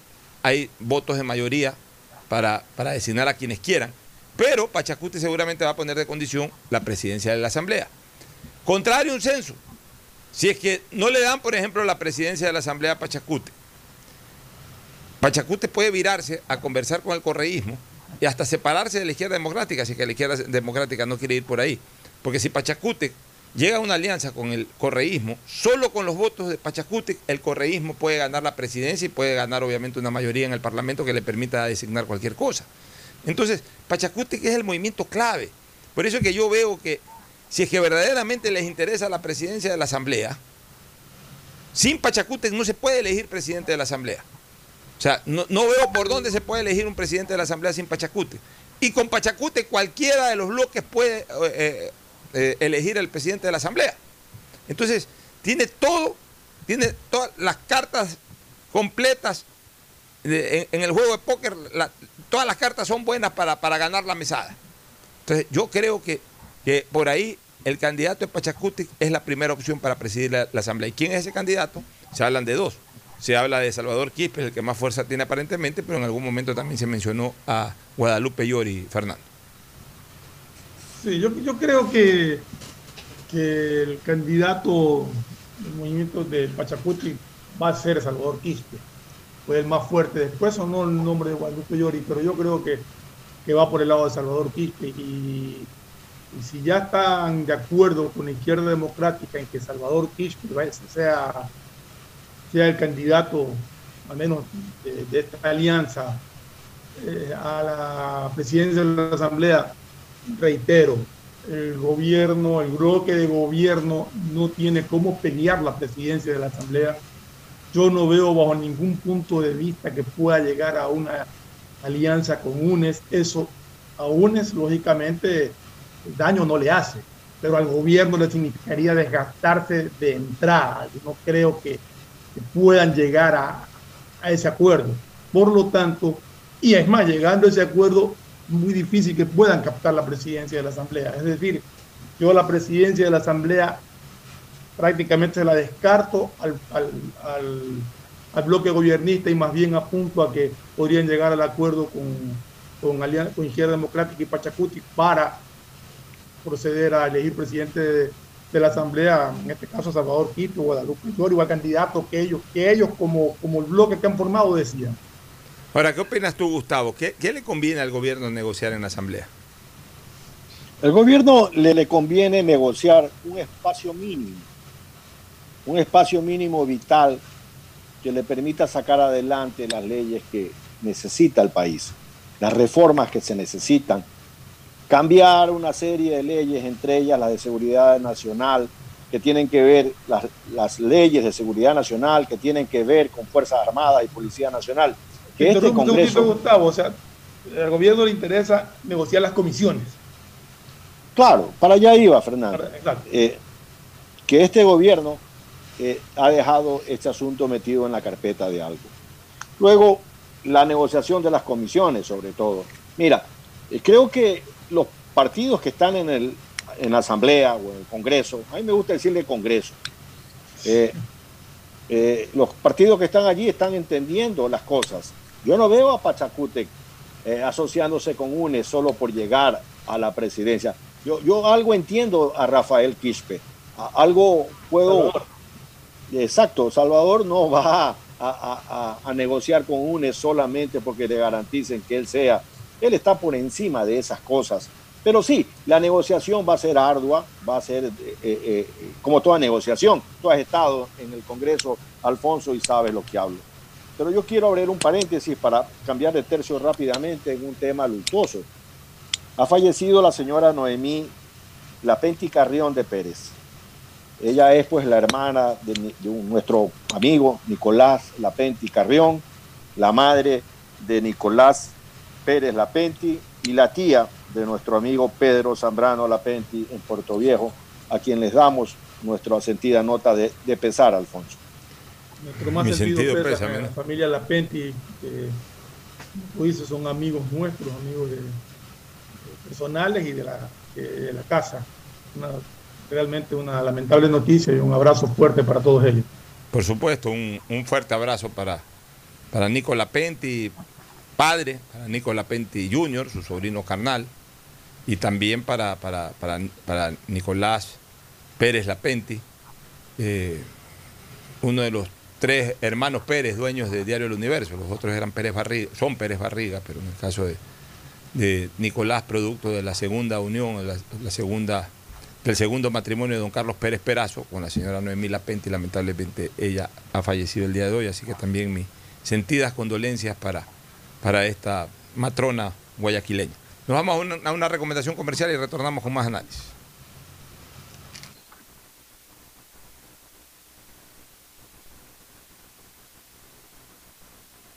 hay votos de mayoría para, para designar a quienes quieran. Pero Pachacute seguramente va a poner de condición la presidencia de la Asamblea. Contrario a un censo, si es que no le dan, por ejemplo, la presidencia de la Asamblea a Pachacute, Pachacute puede virarse a conversar con el correísmo y hasta separarse de la izquierda democrática, si que la izquierda democrática no quiere ir por ahí. Porque si Pachacute llega a una alianza con el correísmo, solo con los votos de Pachacute el correísmo puede ganar la presidencia y puede ganar obviamente una mayoría en el Parlamento que le permita designar cualquier cosa. Entonces, Pachacute es el movimiento clave. Por eso es que yo veo que si es que verdaderamente les interesa la presidencia de la Asamblea, sin Pachacute no se puede elegir presidente de la Asamblea. O sea, no, veo por dónde se puede elegir un presidente de la Asamblea sin Pachacute. Y con Pachacute cualquiera de los bloques puede eh, eh, elegir el presidente de la Asamblea. Entonces, tiene todo, tiene todas las cartas completas en, el juego de póker. todas las cartas son buenas para, ganar la mesada. Entonces, yo creo que, que por ahí el candidato de Pachacute es la primera opción para presidir la, la Asamblea. ¿Y quién es ese candidato? Se hablan de dos se habla de Salvador Quispe, el que más fuerza tiene aparentemente, pero en algún momento también se mencionó a Guadalupe Llori, Fernando. Sí, yo, creo que, que el candidato del movimiento del Pachacuti va a ser Salvador Quispe. Fue el más fuerte. Después sonó el nombre de Guadalupe Llori, pero yo creo que, que va por el lado de Salvador Quispe. Y, si ya están de acuerdo con la izquierda democrática en que Salvador Quispe sea sea el candidato, al menos de, esta alianza, eh, a la presidencia de la Asamblea, reitero, el gobierno, el bloque de gobierno no tiene cómo pelear la presidencia de la Asamblea. Yo no veo bajo ningún punto de vista que pueda llegar a una alianza con UNES. Eso a UNES, lógicamente, daño no le hace, pero al gobierno le significaría desgastarse de entrada. Yo no creo que puedan llegar a, ese acuerdo. Por lo tanto, y es más, llegando a ese acuerdo, muy difícil que puedan captar la presidencia de la Asamblea. Es decir, Yo la presidencia de la Asamblea prácticamente la descarto al, al, bloque gobernista y más bien apunto a que podrían llegar al acuerdo con, con, con Izquierda Democrática y Pachacuti para proceder a elegir presidente de, la Asamblea, en este caso Salvador Quito, Guadalupe Llorio, al candidato que ellos, que ellos como, como el bloque que han formado decían. Ahora, ¿qué opinas tú, Gustavo? ¿Qué, ¿Qué, le conviene al gobierno negociar en la Asamblea? El gobierno le, le conviene negociar un espacio mínimo un espacio mínimo vital que le permita sacar adelante las leyes que necesita el país, las reformas que se necesitan, cambiar una serie de leyes, entre ellas las de seguridad nacional, que tienen que ver, las, leyes de seguridad nacional, que tienen que ver con Fuerzas Armadas y Policía Nacional. Que este Congreso... Gustavo, o sea, al gobierno le interesa negociar las comisiones. Claro, para allá iba, Fernando. Eh, que este gobierno eh, ha dejado este asunto metido en la carpeta de algo. Luego, la negociación de las comisiones, sobre todo. Mira, eh, creo que los partidos que están en, el, en la Asamblea o en el Congreso, a mí me gusta decirle Congreso, eh, los partidos que están allí están entendiendo las cosas. Yo no veo a Pachacútec asociándose con UNE solo por llegar a la presidencia. Yo, yo algo entiendo a Rafael Quispe, algo puedo Exacto, Salvador no va a, negociar con UNES solamente porque le garanticen que él sea. Él está por encima de esas cosas. Pero sí, la negociación va a ser ardua, va a ser eh, eh, eh, como toda negociación. Tú has estado en el Congreso, Alfonso, y sabes lo que hablo. Pero yo quiero abrir un paréntesis para cambiar de tercio rápidamente en un tema luctuoso. Ha fallecido la señora Noemí Lapenti Carrión de Pérez. Ella es pues la hermana de, nuestro amigo Nicolás Lapenti Carrión, la madre de Nicolás Pérez Lapenti y la tía de nuestro amigo Pedro Zambrano Lapenti en Puerto Viejo, a quien les damos nuestra sentida nota de, pesar, Alfonso. Nuestro más sentido, pésame, la familia Lapenti, que son amigos nuestros, amigos personales y de la, de la casa realmente una lamentable noticia y un abrazo fuerte para todos ellos. Por supuesto, un, fuerte abrazo para, para Nico Lapenti, padre, para Nico Lapenti Jr., su sobrino carnal, y también para, para, para, Nicolás Pérez Lapenti, eh, uno de los tres hermanos Pérez, dueños de Diario El Universo, los otros eran Pérez Barriga, son Pérez Barriga, pero en el caso de, Nicolás, producto de la segunda unión, la segunda del segundo matrimonio de don Carlos Pérez Perazo con la señora Noemí Lapente y lamentablemente ella ha fallecido el día de hoy, así que también mis sentidas condolencias para, para esta matrona guayaquileña. Nos vamos a una recomendación comercial y retornamos con más análisis.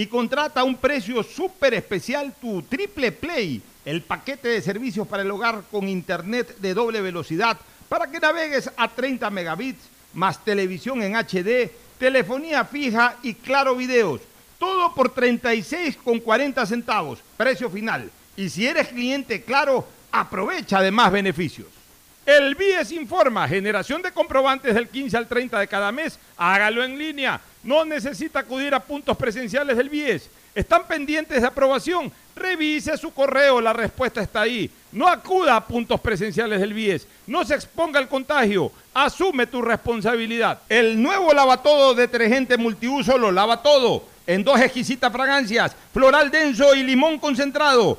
y contrata a un precio súper especial tu Triple Play el paquete de servicios para el hogar con internet de doble velocidad para que navegues a 30 megabits, más televisión en HD, telefonía fija y claro videos. Todo por 36,40 centavos, precio final. Y si eres cliente claro, aprovecha de más beneficios. El BIES informa, generación de comprobantes del 15 al 30 de cada mes, hágalo en línea. No necesita acudir a puntos presenciales del BIES. ¿Están pendientes de aprobación? Revise su correo, la respuesta está ahí. No acuda a puntos presenciales del BIES. No se exponga al contagio. Asume tu responsabilidad. El nuevo lavatodo detergente multiuso lo lava todo. En dos exquisitas fragancias, floral denso y limón concentrado.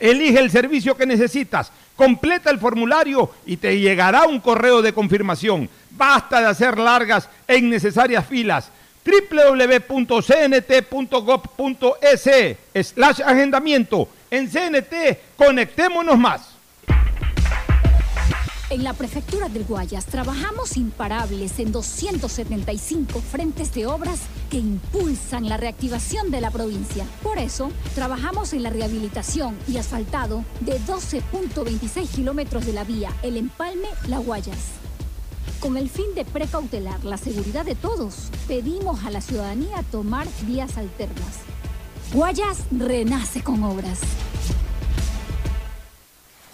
elige el servicio que necesitas, completa el formulario y te llegará un correo de confirmación. Basta de hacer largas e innecesarias filas www.cnt.gov.es slash agendamiento. En CNT, conectémonos más. En la prefectura del Guayas trabajamos imparables en 275 frentes de obras que impulsan la reactivación de la provincia. Por eso, trabajamos en la rehabilitación y asfaltado de 12.26 kilómetros de la vía El Empalme-La Guayas. Con el fin de precautelar la seguridad de todos, pedimos a la ciudadanía tomar vías alternas. Guayas renace con obras.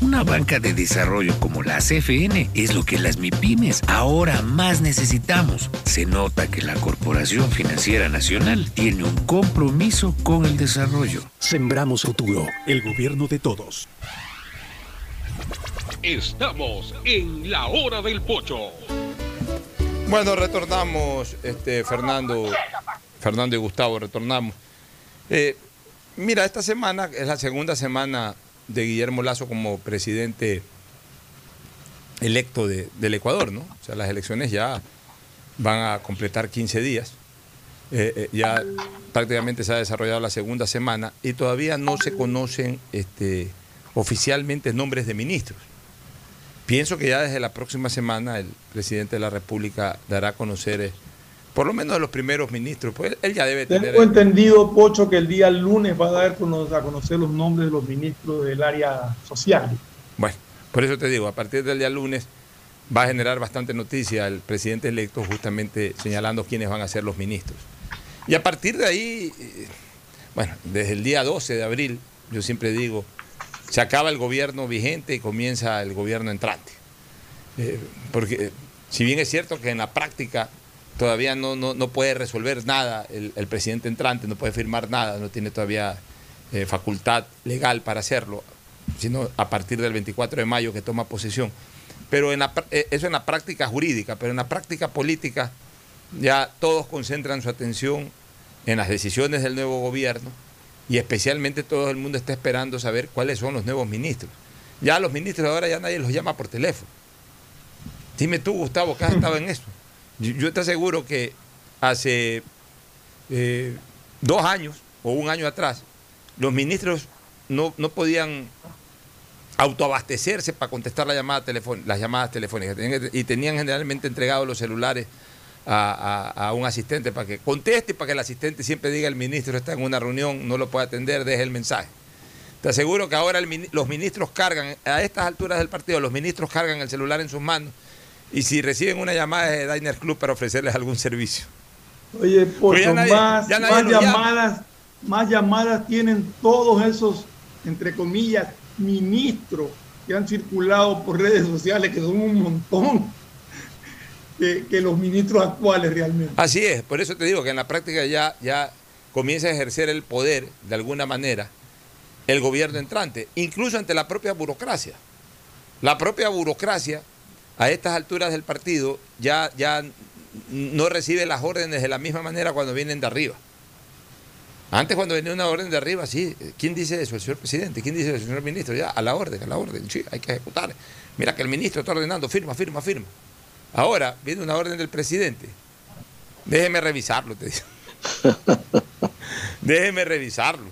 Una banca de desarrollo como la CFN es lo que las MIPIMES ahora más necesitamos. Se nota que la Corporación Financiera Nacional tiene un compromiso con el desarrollo. Sembramos futuro, el gobierno de todos. Estamos en la hora del pocho. Bueno, retornamos, este, Fernando, Fernando y Gustavo, retornamos. Eh, mira, esta semana es la segunda semana de Guillermo Lazo como presidente electo de- del Ecuador, ¿no? O sea, las elecciones ya van a completar 15 días. Eh, eh, ya prácticamente se ha desarrollado la segunda semana y todavía no se conocen este, oficialmente nombres de ministros. Pienso que ya desde la próxima semana el presidente de la República dará a conocer eh, por lo menos a los primeros ministros. Pues él ya debe tener... Tengo entendido, Pocho, que el día lunes va a dar a conocer los nombres de los ministros del área social. Bueno, por eso te digo, a partir del día lunes va a generar bastante noticia el presidente electo justamente señalando quiénes van a ser los ministros. Y a partir de ahí, eh, bueno, desde el día 12 de abril, yo siempre digo, se acaba el gobierno vigente y comienza el gobierno entrante. Eh, porque si bien es cierto que en la práctica todavía no, no, no puede resolver nada el, presidente entrante, no puede firmar nada, no tiene todavía eh, facultad legal para hacerlo, sino a partir del 24 de mayo que toma posesión. Pero en la eh, eso en la práctica jurídica, pero en la práctica política ya todos concentran su atención en las decisiones del nuevo gobierno y especialmente todo el mundo está esperando saber cuáles son los nuevos ministros. Ya los ministros ahora ya nadie los llama por teléfono. Dime tú, Gustavo, que has estado en eso. Yo, te aseguro que hace eh, dos años o un año atrás, los ministros no, no podían autoabastecerse para contestar las llamadas telefónicas y tenían generalmente entregados los celulares a, un asistente para que conteste y para que el asistente siempre diga el ministro está en una reunión, no lo puede atender, deje el mensaje. Te aseguro que ahora los ministros cargan, a estas alturas del partido, los ministros cargan el celular en sus manos y si reciben una llamada de Diners Club para ofrecerles algún servicio. Oye, Pues nadie- más, más llamadas, más llamadas tienen todos esos, entre comillas, ministros que han circulado por redes sociales, que son un montón, <laughs> que, que los ministros actuales realmente. Así es, por eso te digo que en la práctica ya, ya comienza a ejercer el poder, de alguna manera, el gobierno entrante, incluso ante la propia burocracia. La propia burocracia, a estas alturas del partido, ya, ya no recibe las órdenes de la misma manera cuando vienen de arriba. Antes cuando venía una orden de arriba, sí, ¿quién dice eso? El señor presidente, ¿quién dice eso? El señor ministro, ya, a la orden, a la orden, sí, hay que ejecutar. Mira que el ministro está ordenando, firma, firma, firma. Ahora viene una orden del presidente. Déjeme revisarlo, te digo. <laughs> Déjeme revisarlo.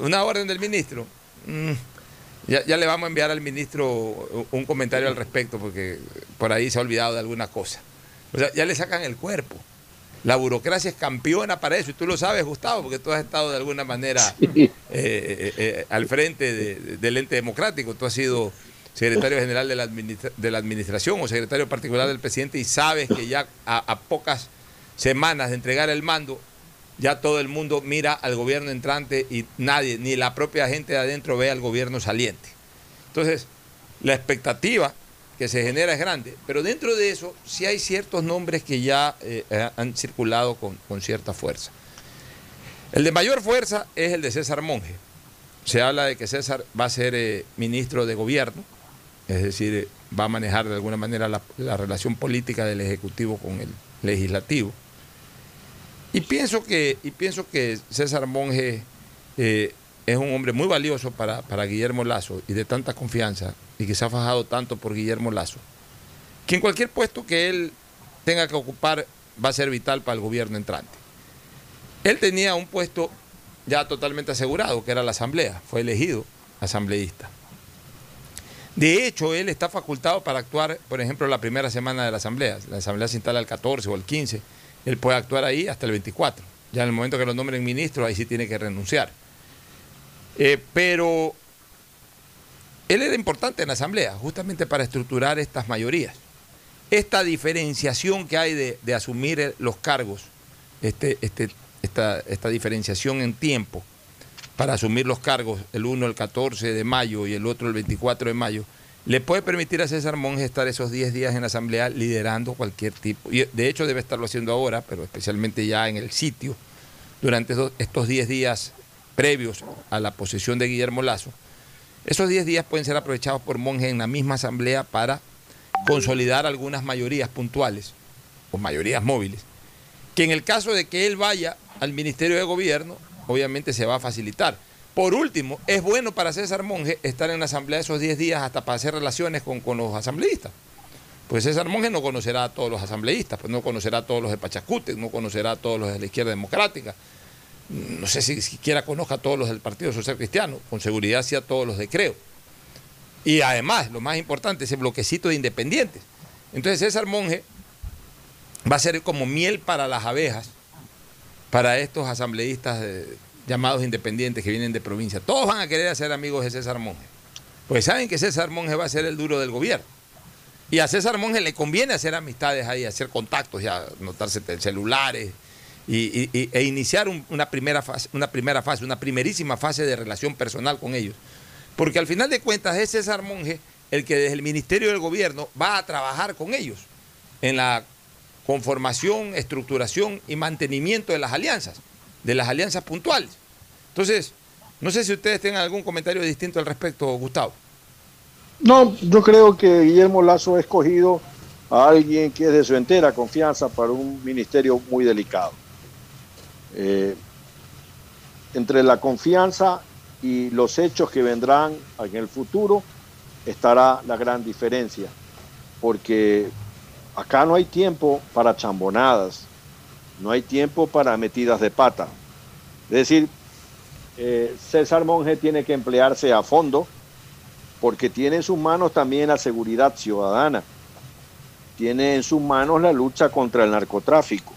Una orden del ministro. Mm, ya, ya, le vamos a enviar al ministro un comentario al respecto porque por ahí se ha olvidado de alguna cosa. O sea, ya le sacan el cuerpo. La burocracia es campeona para eso y tú lo sabes, Gustavo, porque tú has estado de alguna manera sí. eh, eh, eh, al frente de, de, del ente democrático. Tú has sido secretario general de la, administra de la administración o secretario particular del presidente y sabes que ya a, a pocas semanas de entregar el mando ya todo el mundo mira al gobierno entrante y nadie, ni la propia gente de adentro ve al gobierno saliente. Entonces, la expectativa que se genera es grande, pero dentro de eso sí hay ciertos nombres que ya eh, han circulado con, cierta fuerza. El de mayor fuerza es el de César Monge. Se habla de que César va a ser eh, ministro de gobierno, es decir, eh, va a manejar de alguna manera la relación política del Ejecutivo con el Legislativo. Y pienso que, y pienso que César Monge eh, es un hombre muy valioso para, para, Guillermo Lazo y de tanta confianza y que se ha fajado tanto por Guillermo Lazo, que en cualquier puesto que él tenga que ocupar va a ser vital para el gobierno entrante. Él tenía un puesto ya totalmente asegurado, que era la asamblea, fue elegido asambleísta. De hecho, él está facultado para actuar, por ejemplo, la primera semana de la asamblea. La asamblea se instala el 14 o el 15 él puede actuar ahí hasta el 24. Ya en el momento que lo nombren ministro, ahí sí tiene que renunciar. Eh, pero él era importante en la Asamblea, justamente para estructurar estas mayorías. Esta diferenciación que hay de, de asumir los cargos, este, este, esta, esta diferenciación en tiempo para asumir los cargos, el uno el 14 de mayo y el otro el 24 de mayo, le puede permitir a César Monge estar esos 10 días en la Asamblea liderando cualquier tipo. Y de hecho debe estarlo haciendo ahora, pero especialmente ya en el sitio, durante estos 10 días previos a la posesión de Guillermo Lazo. Esos 10 días pueden ser aprovechados por Monge en la misma Asamblea para consolidar algunas mayorías puntuales o mayorías móviles, que en el caso de que él vaya al Ministerio de Gobierno, obviamente se va a facilitar. Por último, es bueno para César Monge estar en la asamblea esos 10 días hasta para hacer relaciones con, con, los asambleístas. Pues César Monge no conocerá a todos los asambleístas, pues no conocerá a todos los de Pachacute, no conocerá a todos los de la izquierda democrática. No sé si siquiera conozca a todos los del Partido Social Cristiano, con seguridad sí a todos los de Creo. Y además, lo más importante, ese bloquecito de independientes. Entonces César Monge va a ser como miel para las abejas, para estos asambleístas de, llamados independientes que vienen de provincia. Todos van a querer ser amigos de César Monge. Pues saben que César Monge va a ser el duro del gobierno. Y a César Monge le conviene hacer amistades ahí, hacer contactos, ya notarse celulares y, e iniciar un, una, primera fase, una primera fase, una primerísima fase de relación personal con ellos. Porque al final de cuentas es César Monge el que desde el Ministerio del Gobierno va a trabajar con ellos en la conformación, estructuración y mantenimiento de las alianzas de las alianzas puntuales. Entonces, no sé si ustedes tengan algún comentario distinto al respecto, Gustavo. No, yo creo que Guillermo Lazo ha escogido a alguien que es de su entera confianza para un ministerio muy delicado. Eh, entre la confianza y los hechos que vendrán en el futuro estará la gran diferencia, porque acá no hay tiempo para chambonadas, no hay tiempo para metidas de pata. Es decir, eh, César Monge tiene que emplearse a fondo porque tiene en sus manos también la seguridad ciudadana, tiene en sus manos la lucha contra el narcotráfico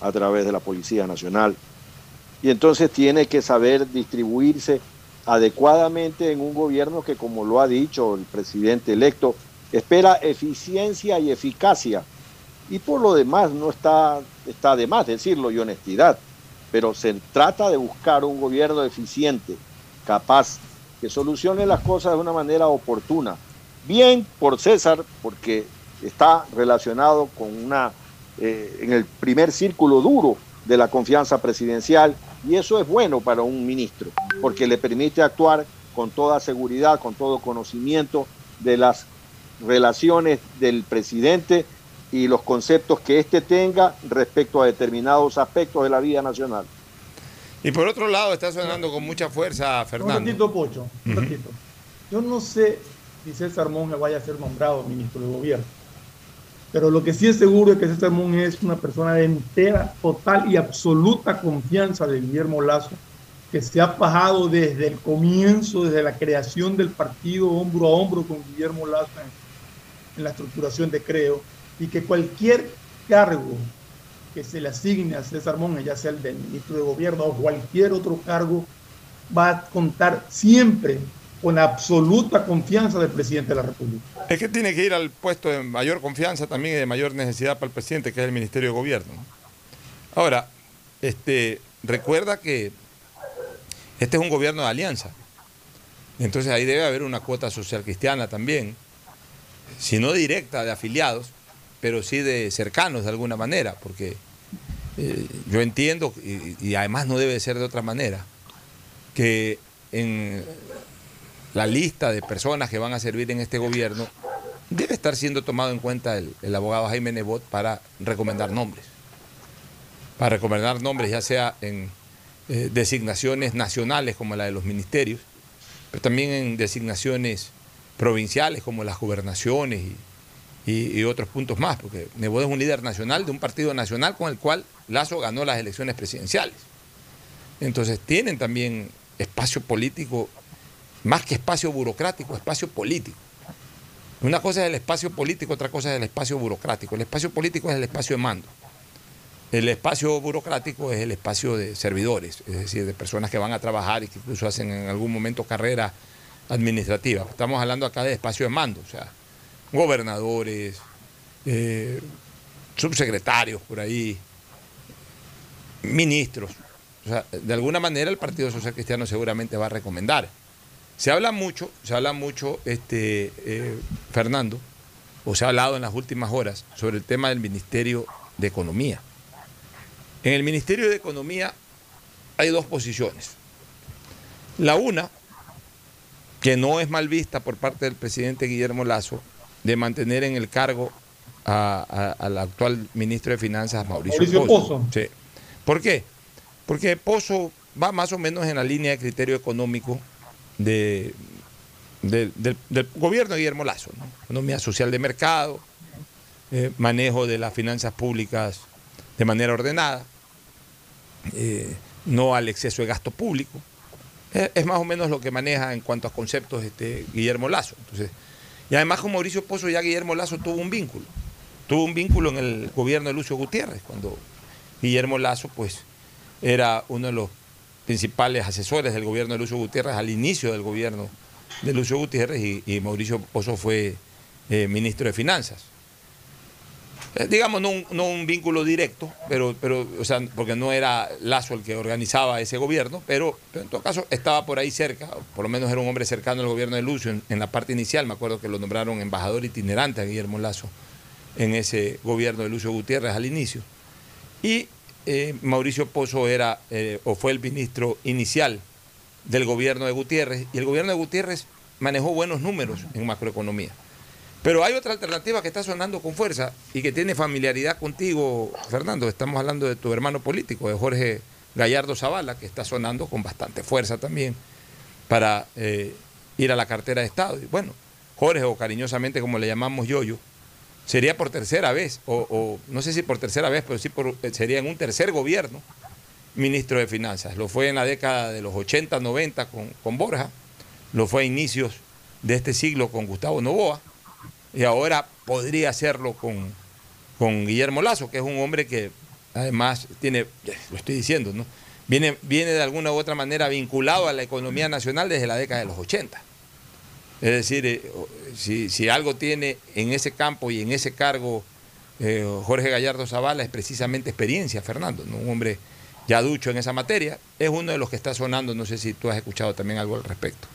a través de la Policía Nacional. Y entonces tiene que saber distribuirse adecuadamente en un gobierno que, como lo ha dicho el presidente electo, espera eficiencia y eficacia. Y por lo demás no está, está de más decirlo y honestidad. pero se trata de buscar un gobierno eficiente, capaz, que solucione las cosas de una manera oportuna. Bien por César, porque está relacionado con una, eh, en el primer círculo duro de la confianza presidencial, y eso es bueno para un ministro, porque le permite actuar con toda seguridad, con todo conocimiento de las relaciones del presidente y los conceptos que éste tenga respecto a determinados aspectos de la vida nacional. Y por otro lado, está sonando con mucha fuerza, Fernando. Un ratito, Pocho, un ratito. Yo no sé si César Monge vaya a ser nombrado ministro de gobierno, pero lo que sí es seguro es que César Monge es una persona de entera, total y absoluta confianza de Guillermo Lazo, que se ha fajado desde el comienzo, desde la creación del partido, hombro a hombro con Guillermo Lazo en, en la estructuración de Creo, y que cualquier cargo que se le asigne a César Monge, ya sea el del ministro de gobierno o cualquier otro cargo, va a contar siempre con absoluta confianza del presidente de la República. Es que tiene que ir al puesto de mayor confianza también y de mayor necesidad para el presidente, que es el Ministerio de Gobierno. Ahora, este, recuerda que este es un gobierno de alianza. Entonces ahí debe haber una cuota social cristiana también, si no directa de afiliados, pero sí de cercanos de alguna manera, porque eh, yo entiendo, y, además no debe ser de otra manera, que en la lista de personas que van a servir en este gobierno debe estar siendo tomado en cuenta el, el abogado Jaime Nebot para recomendar nombres. Para recomendar nombres, ya sea en eh, designaciones nacionales como la de los ministerios, pero también en designaciones provinciales como las gobernaciones y, y, otros puntos más, porque Nebot es un líder nacional de un partido nacional con el cual Lazo ganó las elecciones presidenciales. Entonces tienen también espacio político, más que espacio burocrático, espacio político. Una cosa es el espacio político, otra cosa es el espacio burocrático. El espacio político es el espacio de mando. El espacio burocrático es el espacio de servidores, es decir, de personas que van a trabajar y que incluso hacen en algún momento carrera administrativa. Estamos hablando acá de espacio de mando, o sea, gobernadores, eh, subsecretarios por ahí, ministros. O sea, de alguna manera el Partido Social Cristiano seguramente va a recomendar. Se habla mucho, se habla mucho, este, eh, Fernando, o se ha hablado en las últimas horas sobre el tema del Ministerio de Economía. En el Ministerio de Economía hay dos posiciones. La una, que no es mal vista por parte del presidente Guillermo Lazo, de mantener en el cargo al actual ministro de Finanzas, Mauricio, Mauricio Pozo. Pozo. Sí. ¿Por qué? Porque Pozo va más o menos en la línea de criterio económico de, de, del, del, gobierno de Guillermo Lazo. ¿no? Economía social de mercado, eh, manejo de las finanzas públicas de manera ordenada, eh, no al exceso de gasto público. Eh, es más o menos lo que maneja en cuanto a conceptos este, Guillermo Lazo. Entonces, y además con Mauricio Pozo ya Guillermo Lazo tuvo un vínculo. Tuvo un vínculo en el gobierno de Lucio Gutiérrez, cuando Guillermo Lazo pues, era uno de los principales asesores del gobierno de Lucio Gutiérrez al inicio del gobierno de Lucio Gutiérrez y, Mauricio Pozo fue eh, ministro de Finanzas. Eh, digamos, no un, vínculo directo, pero, pero, o sea, porque no era Lazo el que organizaba ese gobierno, pero, en todo caso estaba por ahí cerca, por lo menos era un hombre cercano al gobierno de Lucio en, en la parte inicial, me acuerdo que lo nombraron embajador itinerante a Guillermo Lazo en ese gobierno de Lucio Gutiérrez al inicio. Y eh, Mauricio Pozo era eh, o fue el ministro inicial del gobierno de Gutiérrez y el gobierno de Gutiérrez manejó buenos números en macroeconomía. Pero hay otra alternativa que está sonando con fuerza y que tiene familiaridad contigo, Fernando. Estamos hablando de tu hermano político, de Jorge Gallardo Zavala, que está sonando con bastante fuerza también para eh, ir a la cartera de Estado. Y bueno, Jorge, o cariñosamente como le llamamos Yoyo, sería por tercera vez, o, no sé si por tercera vez, pero sí por, sería en un tercer gobierno ministro de Finanzas. Lo fue en la década de los 80, 90 con, con Borja, lo fue a inicios de este siglo con Gustavo Novoa, y ahora podría hacerlo con, con Guillermo Lazo, que es un hombre que además tiene, lo estoy diciendo, ¿no? Viene, viene de alguna u otra manera vinculado a la economía nacional desde la década de los 80. Es decir, eh, si, algo tiene en ese campo y en ese cargo eh, Jorge Gallardo Zavala es precisamente experiencia, Fernando, un hombre ya ducho en esa materia, es uno de los que está sonando, no sé si tú has escuchado también algo al respecto.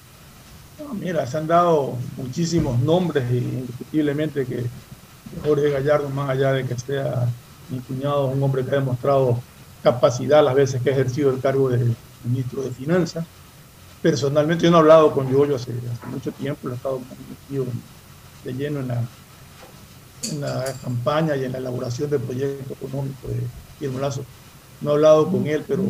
Mira, se han dado muchísimos nombres y indiscutiblemente que Jorge Gallardo, más allá de que sea mi cuñado, un hombre que ha demostrado capacidad las veces que ha ejercido el cargo de ministro de Finanzas. Personalmente yo no he hablado con Yoyo hace, mucho tiempo, he estado metido de lleno en la, en la campaña y en la elaboración del proyecto económico de Guillermo Lazo. No he hablado con él, pero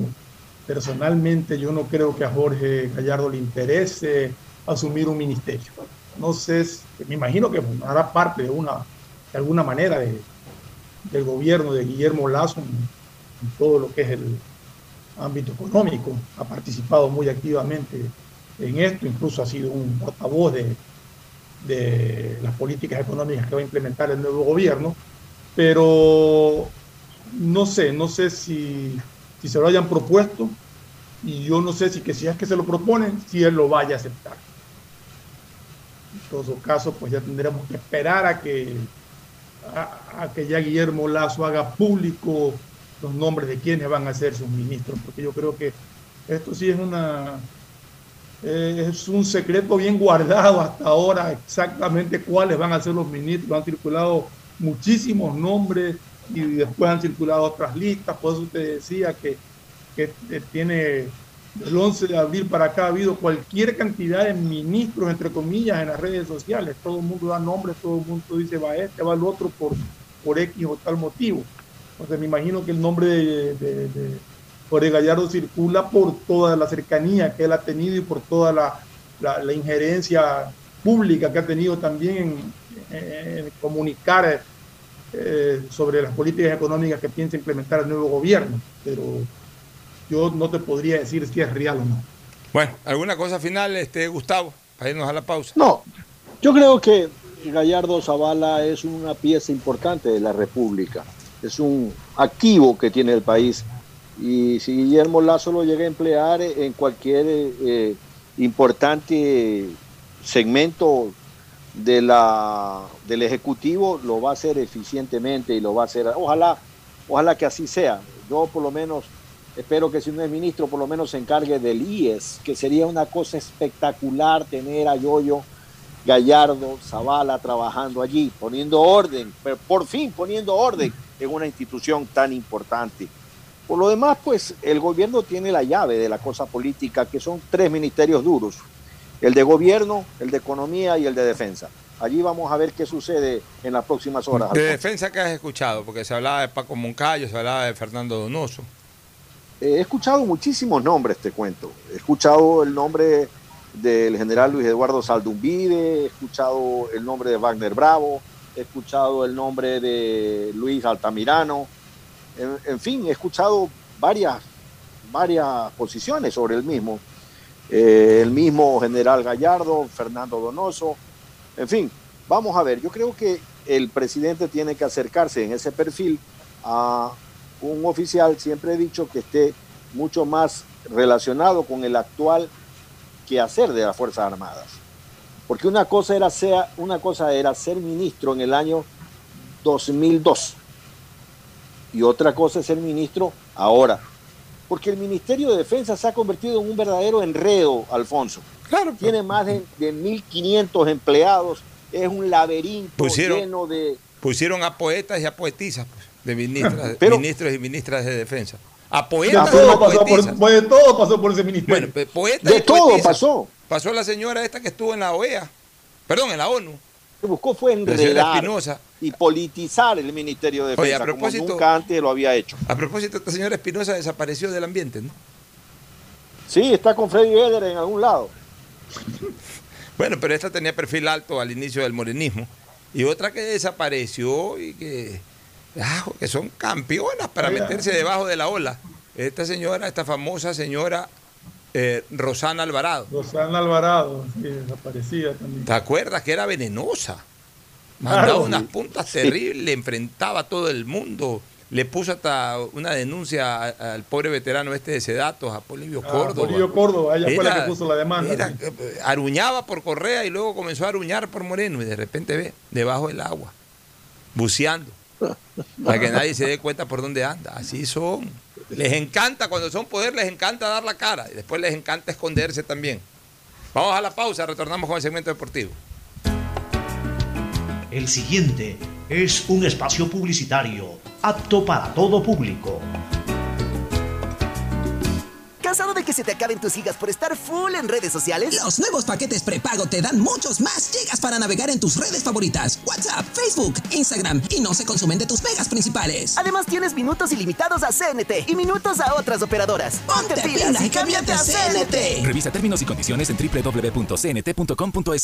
personalmente yo no creo que a Jorge Gallardo le interese asumir un ministerio. No sé, me imagino que hará parte de una, de alguna manera de, del gobierno de Guillermo Lazo en todo lo que es el ámbito económico. Ha participado muy activamente en esto, incluso ha sido un portavoz de, de las políticas económicas que va a implementar el nuevo gobierno, pero no sé, no sé si, si se lo hayan propuesto y yo no sé si que si es que se lo proponen, si él lo vaya a aceptar. En todo caso, pues ya tendremos que esperar a que, a, que ya Guillermo Lazo haga público los nombres de quienes van a ser sus ministros, porque yo creo que esto sí es una es un secreto bien guardado hasta ahora exactamente cuáles van a ser los ministros. Han circulado muchísimos nombres y después han circulado otras listas, por eso usted decía que, que tiene del 11 de abril para acá ha habido cualquier cantidad de ministros, entre comillas, en las redes sociales. Todo el mundo da nombres, todo el mundo dice va este, va el otro por, por X o tal motivo. Entonces me imagino que el nombre de, de, Jorge Gallardo circula por toda la cercanía que él ha tenido y por toda la, la, injerencia pública que ha tenido también en, comunicar eh, sobre las políticas económicas que piensa implementar el nuevo gobierno. Pero yo no te podría decir si es real o no. Bueno, ¿alguna cosa final, este Gustavo, para irnos a la pausa? No, yo creo que Gallardo Zavala es una pieza importante de la República es un activo que tiene el país. Y si Guillermo Lazo lo llega a emplear en cualquier eh, importante segmento de la, del Ejecutivo, lo va a hacer eficientemente y lo va a hacer. Ojalá, ojalá que así sea. Yo por lo menos espero que si no es ministro, por lo menos se encargue del IES, que sería una cosa espectacular tener a Yoyo Gallardo, Zavala trabajando allí, poniendo orden, pero por fin poniendo orden en una institución tan importante. Por lo demás, pues el gobierno tiene la llave de la cosa política, que son tres ministerios duros, el de gobierno, el de economía y el de defensa. Allí vamos a ver qué sucede en las próximas horas. ¿De defensa qué has escuchado? Porque se hablaba de Paco Moncayo, se hablaba de Fernando Donoso. He escuchado muchísimos nombres, te cuento. He escuchado el nombre del general Luis Eduardo Saldumbide, he escuchado el nombre de Wagner Bravo, he escuchado el nombre de Luis Altamirano, en, fin, he escuchado varias, varias posiciones sobre el mismo. Eh, el mismo general Gallardo, Fernando Donoso, en fin, vamos a ver, yo creo que el presidente tiene que acercarse en ese perfil a un oficial, siempre he dicho que esté mucho más relacionado con el actual quehacer de las Fuerzas Armadas. Porque una cosa era ser, una cosa era ser ministro en el año 2002 y otra cosa es ser ministro ahora. Porque el Ministerio de Defensa se ha convertido en un verdadero enredo, Alfonso. Claro. Tiene más de, de 1.500 empleados, es un laberinto lleno de... Pusieron a poetas y a poetisas pues, de ministras, <laughs> ministros y ministras de defensa. A poetas de todo, pasó por, de todo pasó por ese ministerio. Bueno, poetas de todo pasó. Pasó la señora esta que estuvo en la OEA, perdón, en la ONU. Lo que buscó fue enredar y politizar el Ministerio de Defensa, como nunca antes lo había hecho. A propósito, esta señora Espinosa desapareció del ambiente, ¿no? Sí, está con Freddy Eder en algún lado. <laughs> bueno, pero esta tenía perfil alto al inicio del morenismo. Y otra que desapareció y que, ah, que son campeonas para meterse debajo de la ola. Esta señora, esta famosa señora eh, Rosana Alvarado. Rosana Alvarado, sí, desaparecida también. ¿Te acuerdas que era venenosa? Mandaba unas puntas terribles, le enfrentaba a todo el mundo. Le puso hasta una denuncia al pobre veterano este de Sedatos, a Polivio ah, Córdoba. Polivio Córdoba, ella fue la que puso la demanda. Eh, aruñaba por Correa y luego comenzó a aruñar por Moreno y de repente ve, debajo del agua, buceando. Para que nadie se dé cuenta por dónde anda. Así son. Les encanta, cuando son poder, les encanta dar la cara y después les encanta esconderse también. Vamos a la pausa, retornamos con el segmento deportivo. El siguiente es un espacio publicitario apto para todo público. ¿Cansado de que se te acaben tus gigas por estar full en redes sociales? Los nuevos paquetes prepago te dan muchos más gigas para navegar en tus redes favoritas. WhatsApp, Facebook, Instagram y no se consumen de tus megas principales. Además tienes minutos ilimitados a CNT y minutos a otras operadoras. Ponte, pilas y cámbiate a CNT. Revisa términos y condiciones en www.cnt.com.es.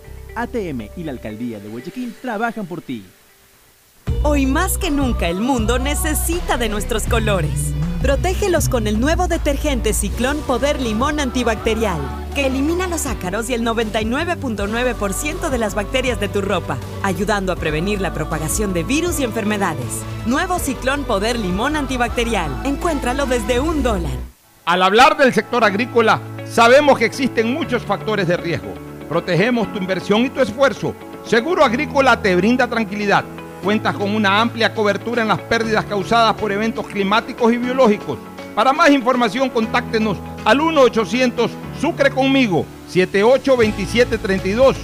ATM y la Alcaldía de Guayaquil trabajan por ti. Hoy más que nunca el mundo necesita de nuestros colores. Protégelos con el nuevo detergente Ciclón Poder Limón Antibacterial, que elimina los ácaros y el 99.9% de las bacterias de tu ropa, ayudando a prevenir la propagación de virus y enfermedades. Nuevo Ciclón Poder Limón Antibacterial. Encuéntralo desde un dólar. Al hablar del sector agrícola, sabemos que existen muchos factores de riesgo. Protegemos tu inversión y tu esfuerzo. Seguro Agrícola te brinda tranquilidad. Cuentas con una amplia cobertura en las pérdidas causadas por eventos climáticos y biológicos. Para más información, contáctenos al 1-800 Sucre conmigo 782732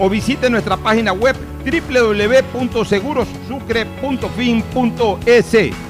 o visite nuestra página web www.segurosucre.fin.es.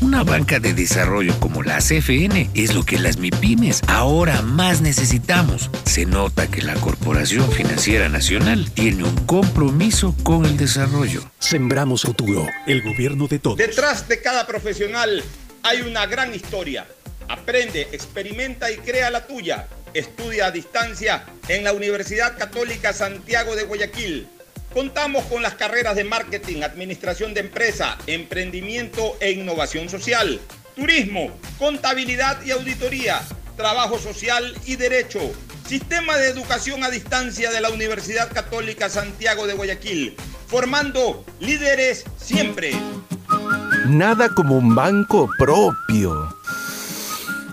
Una banca de desarrollo como la CFN es lo que las MIPIMES ahora más necesitamos. Se nota que la Corporación Financiera Nacional tiene un compromiso con el desarrollo. Sembramos futuro, el gobierno de todos. Detrás de cada profesional hay una gran historia. Aprende, experimenta y crea la tuya. Estudia a distancia en la Universidad Católica Santiago de Guayaquil. Contamos con las carreras de marketing, administración de empresa, emprendimiento e innovación social, turismo, contabilidad y auditoría, trabajo social y derecho. Sistema de educación a distancia de la Universidad Católica Santiago de Guayaquil, formando líderes siempre. Nada como un banco propio.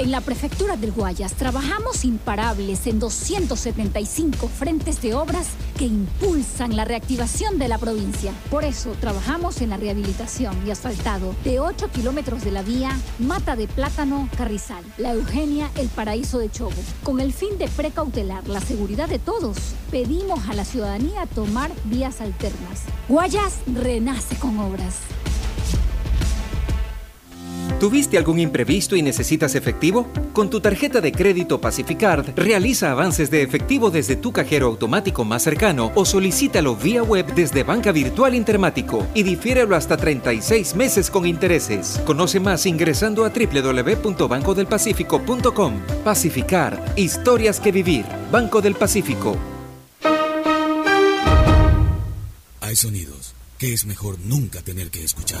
En la prefectura del Guayas trabajamos imparables en 275 frentes de obras que impulsan la reactivación de la provincia. Por eso trabajamos en la rehabilitación y asfaltado de 8 kilómetros de la vía Mata de Plátano Carrizal, La Eugenia, El Paraíso de Chobo. Con el fin de precautelar la seguridad de todos, pedimos a la ciudadanía tomar vías alternas. Guayas renace con obras. ¿Tuviste algún imprevisto y necesitas efectivo? Con tu tarjeta de crédito Pacificard, realiza avances de efectivo desde tu cajero automático más cercano o solicítalo vía web desde Banca Virtual Intermático y difiérelo hasta 36 meses con intereses. Conoce más ingresando a www.bancodelpacifico.com. Pacificard, historias que vivir. Banco del Pacífico. Hay sonidos que es mejor nunca tener que escuchar.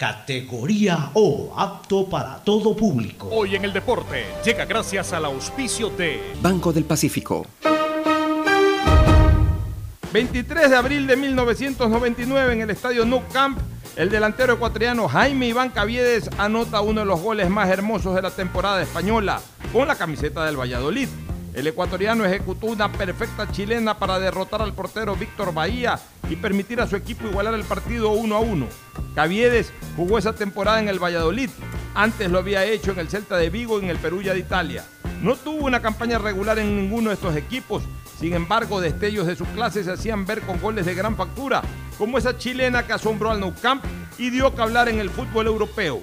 categoría O, apto para todo público. Hoy en el deporte llega gracias al auspicio de Banco del Pacífico. 23 de abril de 1999 en el estadio Nou Camp, el delantero ecuatoriano Jaime Iván Caviedes anota uno de los goles más hermosos de la temporada española con la camiseta del Valladolid. El ecuatoriano ejecutó una perfecta chilena para derrotar al portero Víctor Bahía y permitir a su equipo igualar el partido 1 a 1. Caviedes jugó esa temporada en el Valladolid. Antes lo había hecho en el Celta de Vigo y en el Perugia de Italia. No tuvo una campaña regular en ninguno de estos equipos. Sin embargo, destellos de su clase se hacían ver con goles de gran factura, como esa chilena que asombró al Nou Camp y dio que hablar en el fútbol europeo.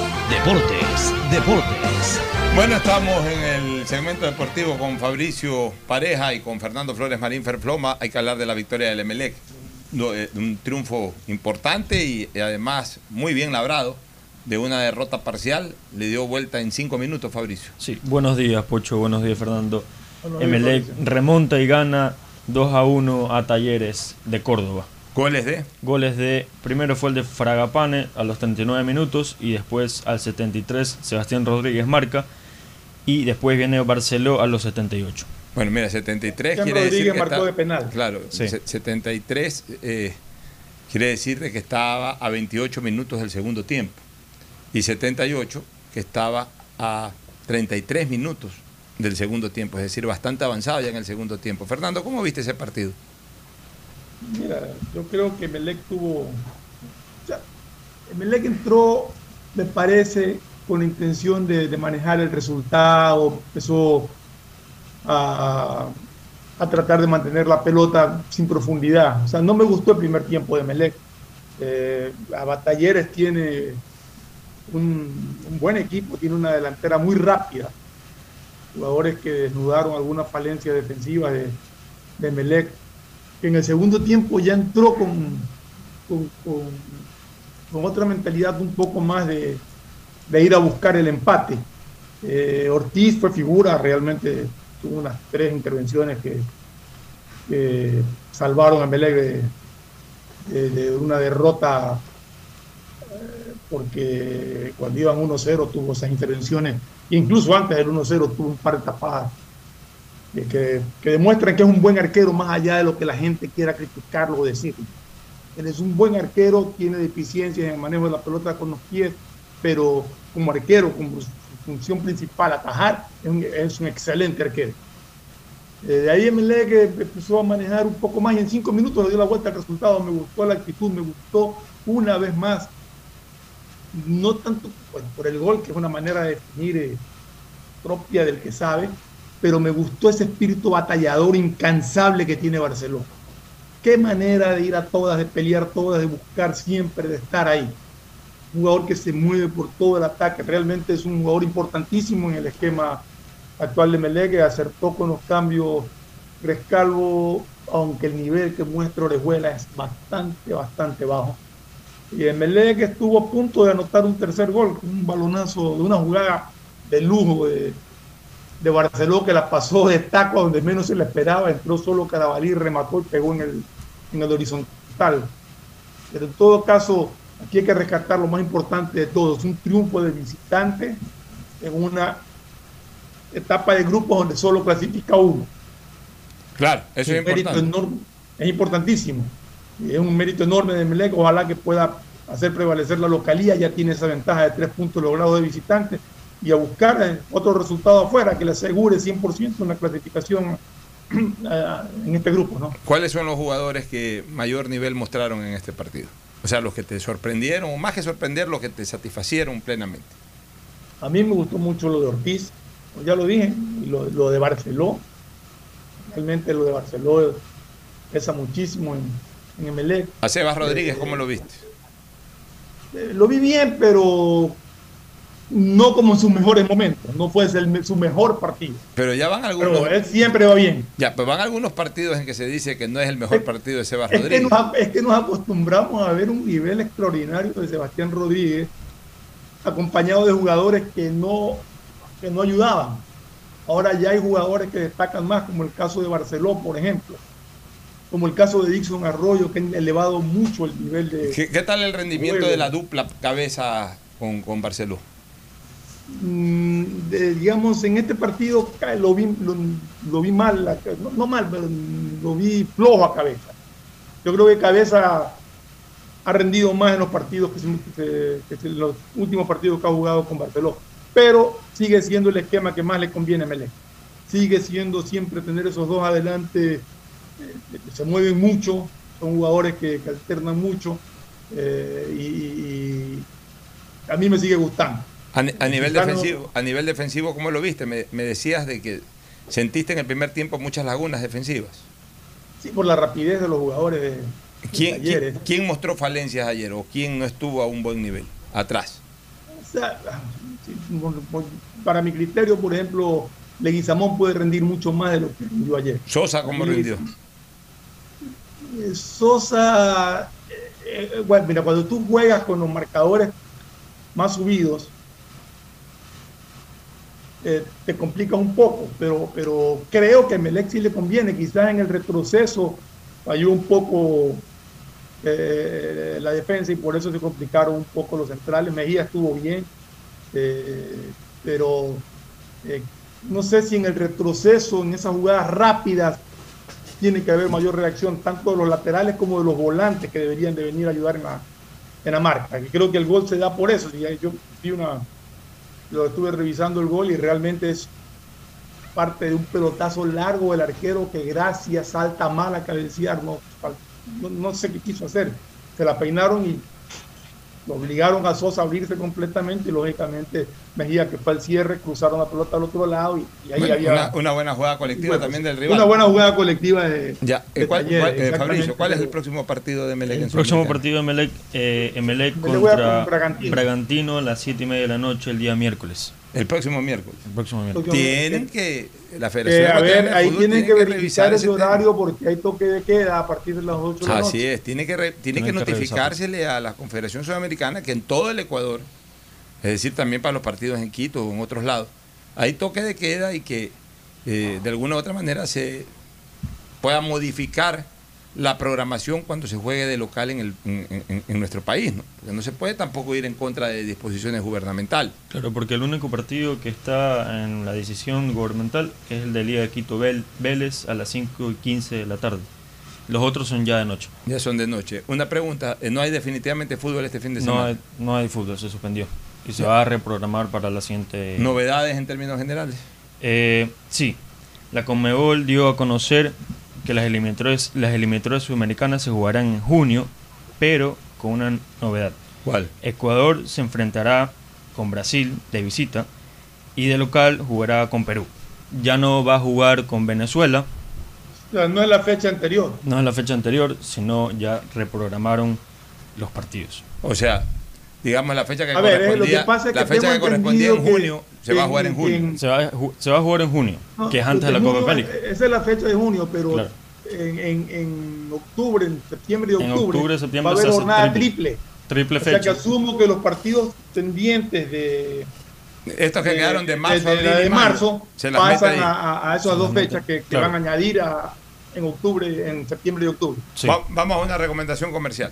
Deportes, Deportes. Bueno, estamos en el segmento deportivo con Fabricio Pareja y con Fernando Flores Marín Ferfloma. Hay que hablar de la victoria del Emelec. Eh, Un triunfo importante y además muy bien labrado. De una derrota parcial, le dio vuelta en cinco minutos, Fabricio. Sí, buenos días, Pocho. Buenos días, Fernando. Emelec remonta y gana 2 a 1 a Talleres de Córdoba. ¿Goles de? Goles de. Primero fue el de Fragapane a los 39 minutos y después al 73 Sebastián Rodríguez marca. Y después viene Barceló a los 78. Bueno, mira, 73 Sebastián quiere decir Rodríguez que marcó está- de penal. Claro, Sí. se- 73 eh, quiere decir de que estaba a 28 minutos del segundo tiempo. Y 78 que estaba a 33 minutos del segundo tiempo, es decir, bastante avanzado ya en el segundo tiempo. Fernando, ¿cómo viste ese partido? Mira, yo creo que Melec tuvo. o sea, Melec entró, me parece, con la intención de, manejar el resultado, empezó a, tratar de mantener la pelota sin profundidad. O sea, no me gustó el primer tiempo de Melec. Eh, a Batalleres tiene un, buen equipo, tiene una delantera muy rápida. Jugadores que desnudaron alguna falencia defensiva de, de Melec que en el segundo tiempo ya entró con, con, con- otra mentalidad un poco más de, de ir a buscar el empate. Eh, Ortiz fue figura, realmente tuvo unas tres intervenciones que, salvaron a Melec de, una derrota eh, porque cuando iban 1-0 tuvo esas intervenciones, incluso antes del 1-0 tuvo un par de tapadas que, que demuestran que es un buen arquero más allá de lo que la gente quiera criticarlo o decir. Él es un buen arquero, tiene deficiencias en el manejo de la pelota con los pies, pero como arquero, como su función principal, atajar, es un, excelente arquero. Eh, de ahí MLE que empezó a manejar un poco más y en cinco minutos le dio la vuelta al resultado. Me gustó la actitud, me gustó una vez más. No tanto por el gol, que es una manera de definir eh, propia del que sabe, pero me gustó ese espíritu batallador incansable que tiene Barcelona. Qué manera de ir a todas, de pelear todas, de buscar siempre, de estar ahí. Un jugador que se mueve por todo el ataque, realmente es un jugador importantísimo en el esquema actual de Melé, que acertó con los cambios Rescalvo, aunque el nivel que muestra Orejuela es bastante, bastante bajo. Y que estuvo a punto de anotar un tercer gol, un balonazo de una jugada de lujo de, de Barcelona que la pasó de taco a donde menos se le esperaba, entró solo Carabalí, remató y pegó en el, en el horizontal. Pero en todo caso, aquí hay que rescatar lo más importante de todo, es un triunfo de visitante en una etapa de grupos donde solo clasifica uno. Claro, eso es, un mérito importante. enorme, es importantísimo. Es un mérito enorme de Melec, ojalá que pueda hacer prevalecer la localía, ya tiene esa ventaja de tres puntos logrados de visitante y a buscar eh, otro resultado afuera que le asegure 100% una clasificación <clears throat> eh, en este grupo. ¿no? ¿Cuáles son los jugadores que mayor nivel mostraron en este partido? O sea, los que te sorprendieron, o más que sorprender, los que te satisfacieron plenamente. A mí me gustó mucho lo de Ortiz, ya lo dije, y lo, lo de Barceló. Realmente lo de Barceló pesa muchísimo en, en Emelec. A Sebas Rodríguez, ¿cómo lo viste? Eh, lo vi bien, pero no como en sus mejores momentos. No fue el- su mejor partido. Pero ya van algunos. Pero él siempre va bien. Ya, pero van algunos partidos en que se dice que no es el mejor partido de Sebas Es que, Rodríguez. nos, es que nos acostumbramos a ver un nivel extraordinario de Sebastián Rodríguez, acompañado de jugadores que no, que no ayudaban. Ahora ya hay jugadores que destacan más, como el caso de Barceló, por ejemplo. Como el caso de Dixon Arroyo, que han elevado mucho el nivel de. ¿Qué, qué tal el rendimiento juego. de la dupla cabeza con, con Barceló? Mm, digamos, en este partido lo vi, lo, vi mal, no, mal, pero lo vi flojo a cabeza. Yo creo que cabeza ha rendido más en los partidos que, se- los últimos partidos que ha jugado con Barcelona. Pero sigue siendo el esquema que más le conviene a Melec. Sigue siendo siempre tener esos dos adelante, eh, se mueven mucho, son jugadores que, alternan mucho. eh, y a mí me sigue gustando. A, ni- a nivel defensivo, a nivel defensivo, ¿cómo lo viste? Me, me decías de que sentiste en el primer tiempo muchas lagunas defensivas. Sí, por la rapidez de los jugadores de, de ¿Quién, Talleres. quién- quién mostró falencias ayer o quién no estuvo a un buen nivel? Atrás. O sea, por- para mi criterio, por ejemplo, Leguizamón puede rendir mucho más de lo que rindió ayer. Sosa, ¿cómo Sí. rindió? Eh, Sosa, eh, eh, bueno, mira, cuando tú juegas con los marcadores más subidos, eh, te complica un poco, pero, pero creo que a Melec le conviene, quizás en el retroceso falló un poco eh, la defensa y por eso se complicaron un poco los centrales. Mejía estuvo bien, eh, pero eh, no sé si en el retroceso, en esas jugadas rápidas, tiene que haber mayor reacción tanto de los laterales como de los volantes que deberían de venir a ayudar en la, en la marca. Y creo que el gol se da por eso. Yo vi una, lo estuve revisando el gol y realmente es parte de un pelotazo largo del arquero que gracias salta mal a cabecear, no, no, no sé qué quiso hacer. Se la peinaron y lo obligaron a Sosa a abrirse completamente y lógicamente Mejía que fue al cierre, cruzaron la pelota al otro lado y, y ahí Bueno, había una, una buena jugada colectiva Bueno, también del rival. una buena jugada colectiva de, Ya, de eh, ¿cuál- Talleres, cuál- eh. Fabricio, ¿cuál es el próximo partido de Melec en El próximo Sudamericana? partido de Emelec, eh, Emelec Me le voy a contra con Bragantino. Bragantino a las 7 y media de la noche el día miércoles. El próximo miércoles. El próximo miércoles. Tienen que. La Federación Eh, a ver, ahí Fútbol tienen tiene que verificar ese tema. horario porque hay toque de queda a partir de las 8 de la noche. Así es, tiene que, re- tiene Tienen que que notificársele a la Confederación Sudamericana que en todo el Ecuador, es decir, también para los partidos en Quito o en otros lados, hay toque de queda y que eh, de alguna u otra manera se pueda modificar la programación cuando se juegue de local en, el, en, nuestro país. ¿no? Porque no se puede tampoco ir en contra de disposiciones gubernamentales. Claro, porque el único partido que está en la decisión gubernamental es el de Liga de Quito Vélez a las 5 y 15 de la tarde. Los otros son ya de noche. Ya son de noche. Una pregunta, eh, ¿no hay definitivamente fútbol este fin de No semana? hay, no hay fútbol, se suspendió. Y se va a reprogramar para la siguiente. ¿Novedades en términos generales? Eh, sí, la Conmebol dio a conocer que las eliminatorias, las eliminatorias sudamericanas se jugarán en junio, pero con una novedad. ¿Cuál? Ecuador se enfrentará con Brasil de visita y de local jugará con Perú. Ya no va a jugar con Venezuela, O sea, no es la fecha anterior. no es la fecha anterior, sino ya reprogramaron los partidos. O sea, digamos la fecha que A ver, eh, lo correspondía, que pasa es la que fecha correspondía en que junio se va a jugar en junio. Se va, se va a jugar en junio, No, que es antes de la Copa América. Esa es la fecha de junio, pero Claro. en, en- en octubre, en septiembre y En octubre, octubre, septiembre va a haber jornada triple. triple. Triple O sea que fecha. asumo que los partidos pendientes de Estos que quedaron de marzo, de, de marzo se pasan a, a- esas dos fechas que, que Claro. van a añadir a, en octubre, en septiembre y octubre. Va- vamos a una recomendación comercial.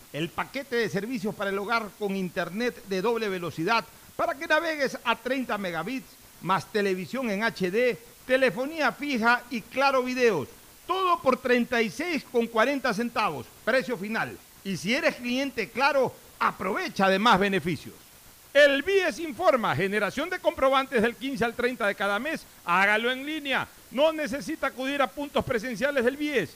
el paquete de servicios para el hogar con internet de doble velocidad para que navegues a 30 megabits, más televisión en HD, telefonía fija y claro videos. Todo por 36,40 centavos, precio final. Y si eres cliente claro, aprovecha de más beneficios. El BIES informa, generación de comprobantes del 15 al 30 de cada mes, hágalo en línea. No necesita acudir a puntos presenciales del BIES.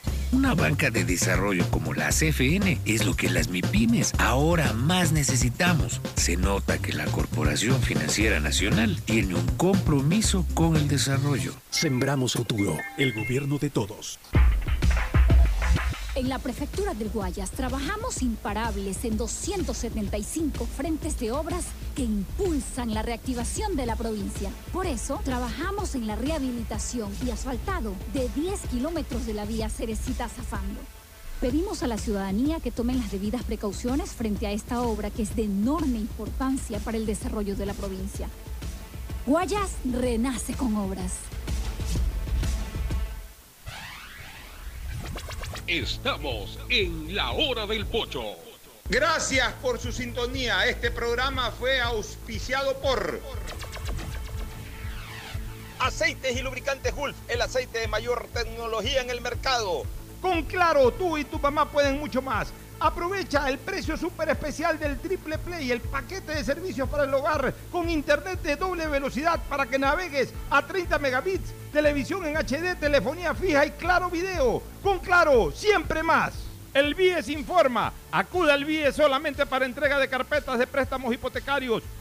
Una banca de desarrollo como la CFN es lo que las MIPIMES ahora más necesitamos. Se nota que la Corporación Financiera Nacional tiene un compromiso con el desarrollo. Sembramos futuro, el gobierno de todos. En la prefectura del Guayas trabajamos imparables en 275 frentes de obras que impulsan la reactivación de la provincia. Por eso, trabajamos en la rehabilitación y asfaltado de 10 kilómetros de la vía Cerecita-Zafando. Pedimos a la ciudadanía que tomen las debidas precauciones frente a esta obra que es de enorme importancia para el desarrollo de la provincia. Guayas renace con obras. Estamos en la hora del pocho. Gracias por su sintonía. Este programa fue auspiciado por Aceites y Lubricantes Gulf, el aceite de mayor tecnología en el mercado. Con Claro, tú y tu mamá pueden mucho más. Aprovecha el precio súper especial del Triple Play, el paquete de servicios para el hogar con internet de doble velocidad para que navegues a 30 megabits, televisión en HD, telefonía fija y claro video. Con Claro, siempre más. El BIES informa. Acuda al BIES solamente para entrega de carpetas de préstamos hipotecarios.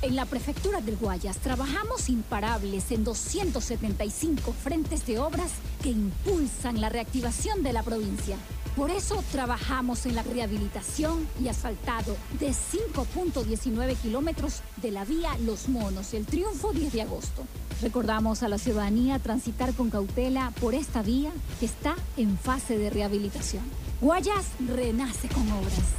En la prefectura del Guayas trabajamos imparables en 275 frentes de obras que impulsan la reactivación de la provincia. Por eso trabajamos en la rehabilitación y asfaltado de 5.19 kilómetros de la vía Los Monos, el Triunfo 10 de agosto. Recordamos a la ciudadanía transitar con cautela por esta vía que está en fase de rehabilitación. Guayas renace con obras.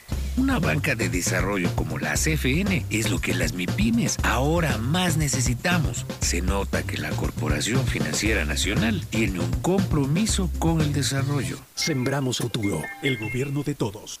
Una banca de desarrollo como la CFN es lo que las MIPIMES ahora más necesitamos. Se nota que la Corporación Financiera Nacional tiene un compromiso con el desarrollo. Sembramos futuro, el gobierno de todos.